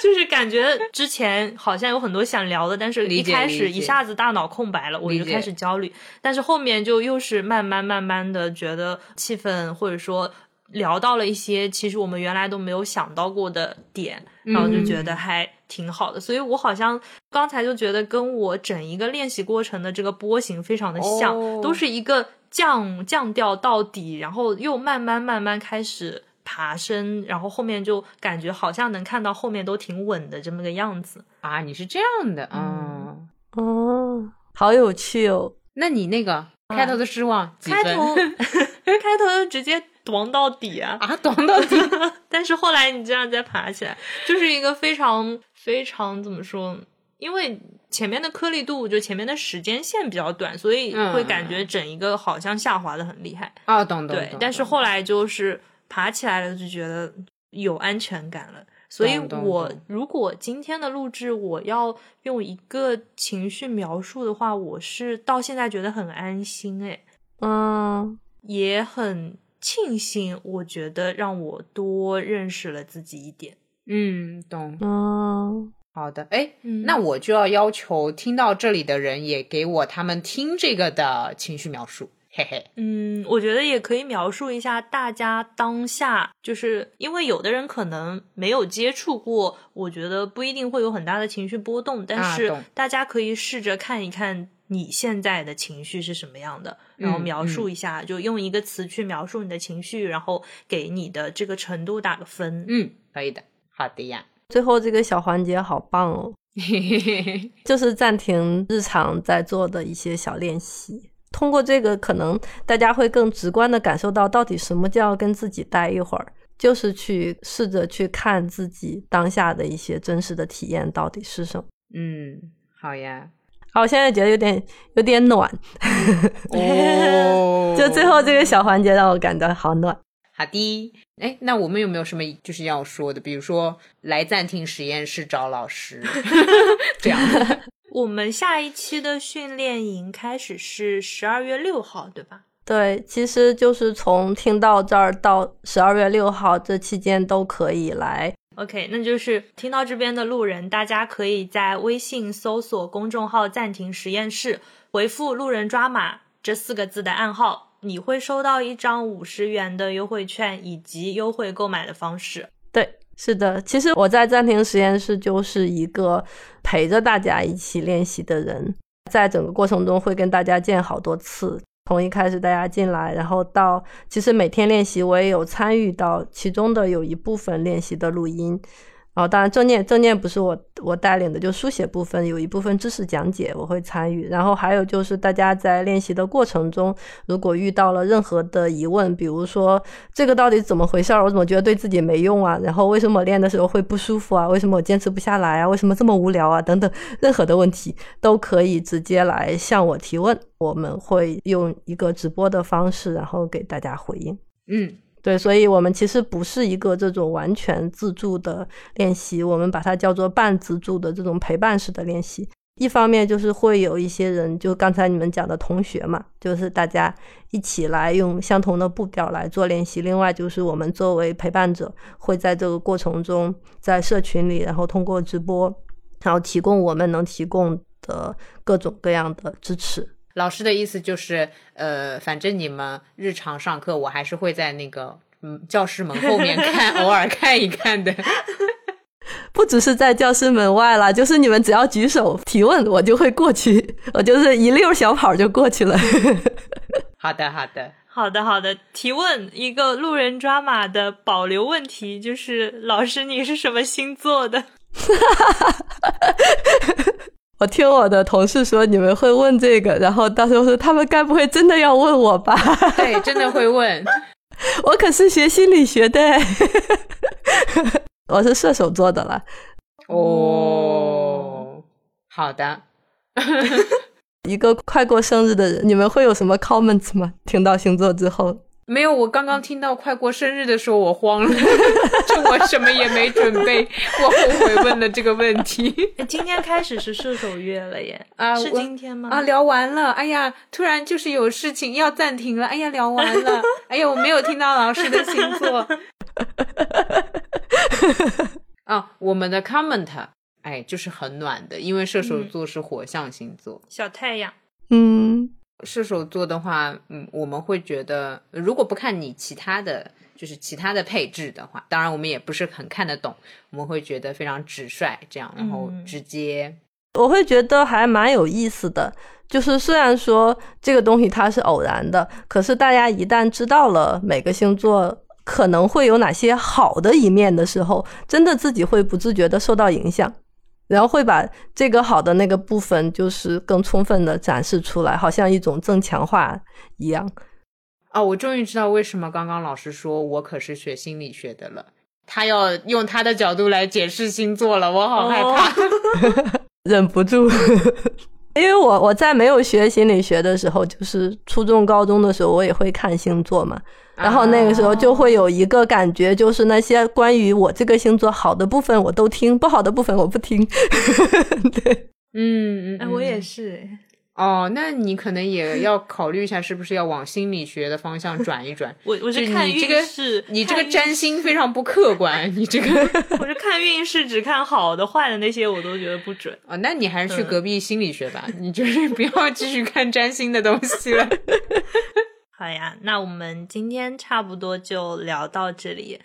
就是感觉之前好像有很多想聊的，但是一开始一下子大脑空白了，我就开始焦虑，但是后面就又是慢慢慢慢的觉得气氛或者说。聊到了一些其实我们原来都没有想到过的点，然后就觉得还挺好的。所以我好像刚才就觉得跟我整一个练习过程的这个波形非常的像，哦都是一个降降调到底，然后又慢慢慢慢开始爬升，然后后面就感觉好像能看到后面都挺稳的这么个样子。啊，你是这样的，嗯，哦，好有趣哦。那你那个开头的失望？开头 (laughs) 开头直接咣到底啊！啊，(laughs) 懂到底。(laughs) 但是后来你这样再爬起来，就是一个非常非常怎么说？因为前面的颗粒度就前面的时间线比较短，所以会感觉整一个好像下滑的很厉害。啊，懂懂。对，但是后来就是爬起来了，就觉得有安全感了。所以我如果今天的录制我要用一个情绪描述的话，我是到现在觉得很安心，诶，嗯也很庆幸，我觉得让我多认识了自己一点。嗯，懂。嗯好的，哎，嗯那我就要要求听到这里的人也给我他们听这个的情绪描述，嘿嘿。嗯，我觉得也可以描述一下大家当下，就是因为有的人可能没有接触过，我觉得不一定会有很大的情绪波动，但是大家可以试着看一看你现在的情绪是什么样的，然后嗯描述一下，就用一个词去描述你的情绪，然后给你的这个程度打个分。嗯，可以的。好的呀。最后这个小环节好棒哦！(laughs) 就是暂停日常在做的一些小练习。通过这个，可能大家会更直观的感受到，到底什么叫跟自己待一会儿，就是去试着去看自己当下的一些真实的体验到底是什么。嗯，好呀。好，我现在觉得有点有点暖。哦，(laughs) 就最后这个小环节让我感到好暖。好的。哎，那我们有没有什么就是要说的？比如说来暂停实验室找老师 (laughs) 这样。(laughs) 我们下一期的训练营开始是十二月六号，对吧？对，其实就是从听到这儿到十二月六号这期间都可以来。OK，那就是听到这边的路人，大家可以在微信搜索公众号“暂停实验室”，回复“路人抓马”这四个字的暗号，你会收到一张五十元的优惠券以及优惠购买的方式。对。是的，其实我在暂停实验室就是一个陪着大家一起练习的人，在整个过程中会跟大家见好多次，从一开始大家进来，然后到其实每天练习，我也有参与到其中的有一部分练习的录音。哦，当然正念正念不是我我带领的，就书写部分有一部分知识讲解我会参与，然后还有就是大家在练习的过程中，如果遇到了任何的疑问，比如说这个到底怎么回事儿，我怎么觉得对自己没用啊？然后为什么练的时候会不舒服啊？为什么我坚持不下来啊？为什么这么无聊啊？等等，任何的问题都可以直接来向我提问，我们会用一个直播的方式，然后给大家回应。嗯。对，所以我们其实不是一个这种完全自助的练习，我们把它叫做半自助的这种陪伴式的练习。一方面就是会有一些人，就刚才你们讲的同学嘛，就是大家一起来用相同的步调来做练习。另外就是我们作为陪伴者，会在这个过程中在社群里，然后通过直播，然后提供我们能提供的各种各样的支持。老师的意思就是，呃，反正你们日常上课，我还是会在那个嗯教室门后面看，(laughs) 偶尔看一看的。(laughs) 不只是在教室门外了，就是你们只要举手提问，我就会过去，我就是一溜小跑就过去了。好的，好的，好的，好的。提问一个路人抓马的保留问题，就是老师你是什么星座的？(laughs) 我听我的同事说你们会问这个，然后到时候说他们该不会真的要问我吧？(laughs) 对，真的会问。(laughs) 我可是学心理学的，(laughs) 我是射手座的了。哦，好的。一个快过生日的人，你们会有什么 comments 吗？听到星座之后。没有，我刚刚听到快过生日的时候，我慌了，(laughs) 就我什么也没准备，(laughs) 我后悔问了这个问题。今天开始是射手月了耶，啊，是今天吗？啊，聊完了，哎呀，突然就是有事情要暂停了，哎呀，聊完了，(laughs) 哎呀，我没有听到老师的星座。啊，我们的 comment，哎，就是很暖的，因为射手座是火象星座，小太阳，嗯。射手座的话，嗯，我们会觉得，如果不看你其他的就是其他的配置的话，当然我们也不是很看得懂，我们会觉得非常直率，这样，然后直接，我会觉得还蛮有意思的。就是虽然说这个东西它是偶然的，可是大家一旦知道了每个星座可能会有哪些好的一面的时候，真的自己会不自觉的受到影响。然后会把这个好的那个部分，就是更充分的展示出来，好像一种正强化一样。哦，我终于知道为什么刚刚老师说我可是学心理学的了，他要用他的角度来解释星座了，我好害怕，(laughs) 忍不住。因为我我在没有学心理学的时候，就是初中高中的时候，我也会看星座嘛。然后那个时候就会有一个感觉，就是那些关于我这个星座好的部分我都听，不好的部分我不听。(laughs) 对，嗯，哎，我也是。哦，那你可能也要考虑一下，是不是要往心理学的方向转一转？(laughs) 我我是看运势，你这个占星非常不客观，你这个 (laughs) 我是看运势，只看好的，坏的那些我都觉得不准。哦，那你还是去隔壁心理学吧，你就是不要继续看占星的东西了。(laughs) 好呀，那我们今天差不多就聊到这里。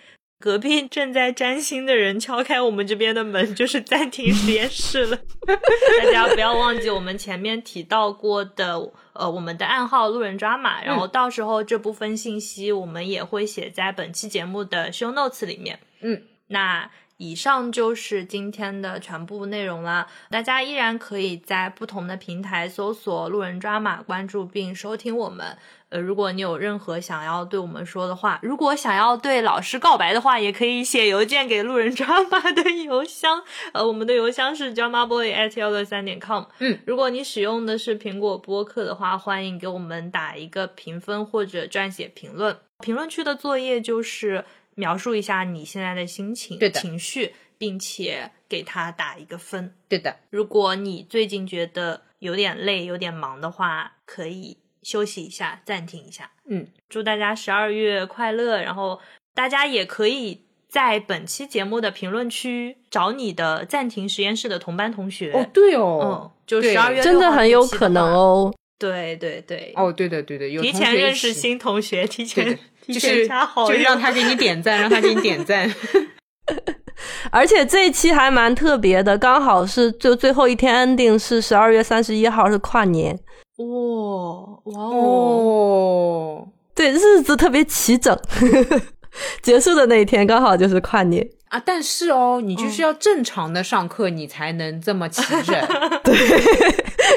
隔壁正在占星的人敲开我们这边的门，(laughs) 就是暂停实验室了。(laughs) 大家不要忘记我们前面提到过的，呃，我们的暗号路人抓马，然后到时候这部分信息我们也会写在本期节目的 show notes 里面。嗯，那以上就是今天的全部内容啦。大家依然可以在不同的平台搜索“路人抓马”，关注并收听我们。呃，如果你有任何想要对我们说的话，如果想要对老师告白的话，也可以写邮件给路人抓马的邮箱。呃，我们的邮箱是 dramaboy at 幺六三点 com。嗯，如果你使用的是苹果播客的话，欢迎给我们打一个评分或者撰写评论。评论区的作业就是描述一下你现在的心情、对的情绪，并且给他打一个分。对的，如果你最近觉得有点累、有点忙的话，可以休息一下，暂停一下。嗯，祝大家十二月快乐！然后大家也可以在本期节目的评论区找你的暂停实验室的同班同学。哦，对哦嗯哦，，就十二月真的很有可能。哦。对对对，哦，对的，对的，有提前认识新同学，提前就是就是让他给你点赞，让他给你点赞。(laughs) 而且这一期还蛮特别的，刚好是就最后一天 ending 是十二月三十一号，是跨年。哇哇哦！哦，对，日子特别齐整。结束的那一天刚好就是跨年。啊，但是哦，你就是要正常的上课，你才能这么齐整。(laughs) 对，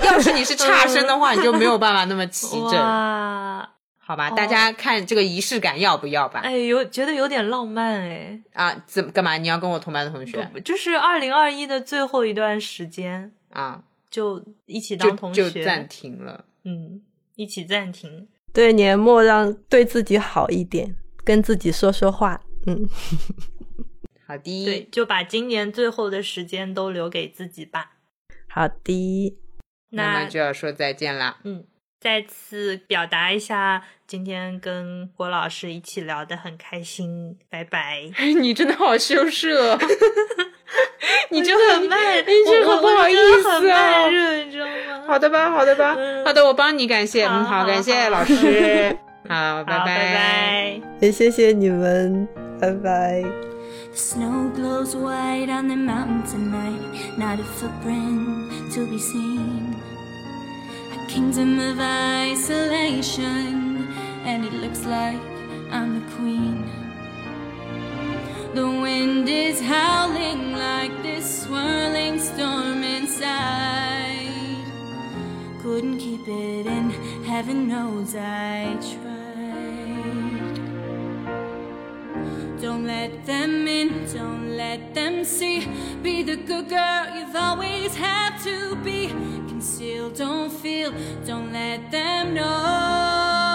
要是你是差生的话，你就没有办法那么齐整，哇，好吧？哦大家看这个仪式感要不要吧？哎，有觉得有点浪漫哎，啊，怎么干嘛？你要跟我同班的同学就是二零二一的最后一段时间，啊？就一起当同学，就暂停了。嗯，一起暂停。对，年末让对自己好一点，跟自己说说话。嗯，(laughs) 好的，对，就把今年最后的时间都留给自己吧。好的，那那么就要说再见啦。嗯，再次表达一下，今天跟郭老师一起聊得很开心，拜拜。(laughs) 你真的好羞涩，(laughs) 你真的很慢，你这我个不好意思啊慢。热，你知道吗？好的吧，好的吧，嗯 (laughs) 好的，我帮你感谢，嗯，好好感谢老师，好，好，拜拜拜。也谢谢你们，拜拜。Snow glows white on the mountain tonight, not a footprint to be seen. Kingdom of isolation, and it looks like I'm the queen. The wind is howling like this swirling storm inside. Couldn't keep it in, heaven knows I tried. Don't let them in, don't let them see. Be the good girl you've always had to be. Conceal, don't feel, don't let them know.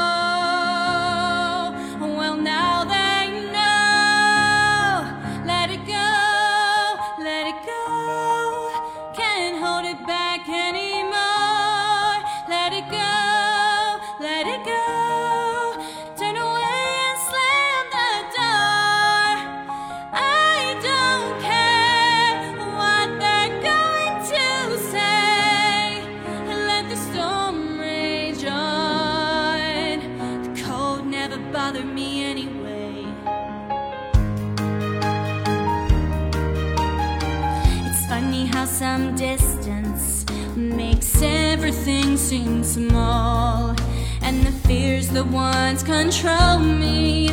Seem small. And the fears that once control me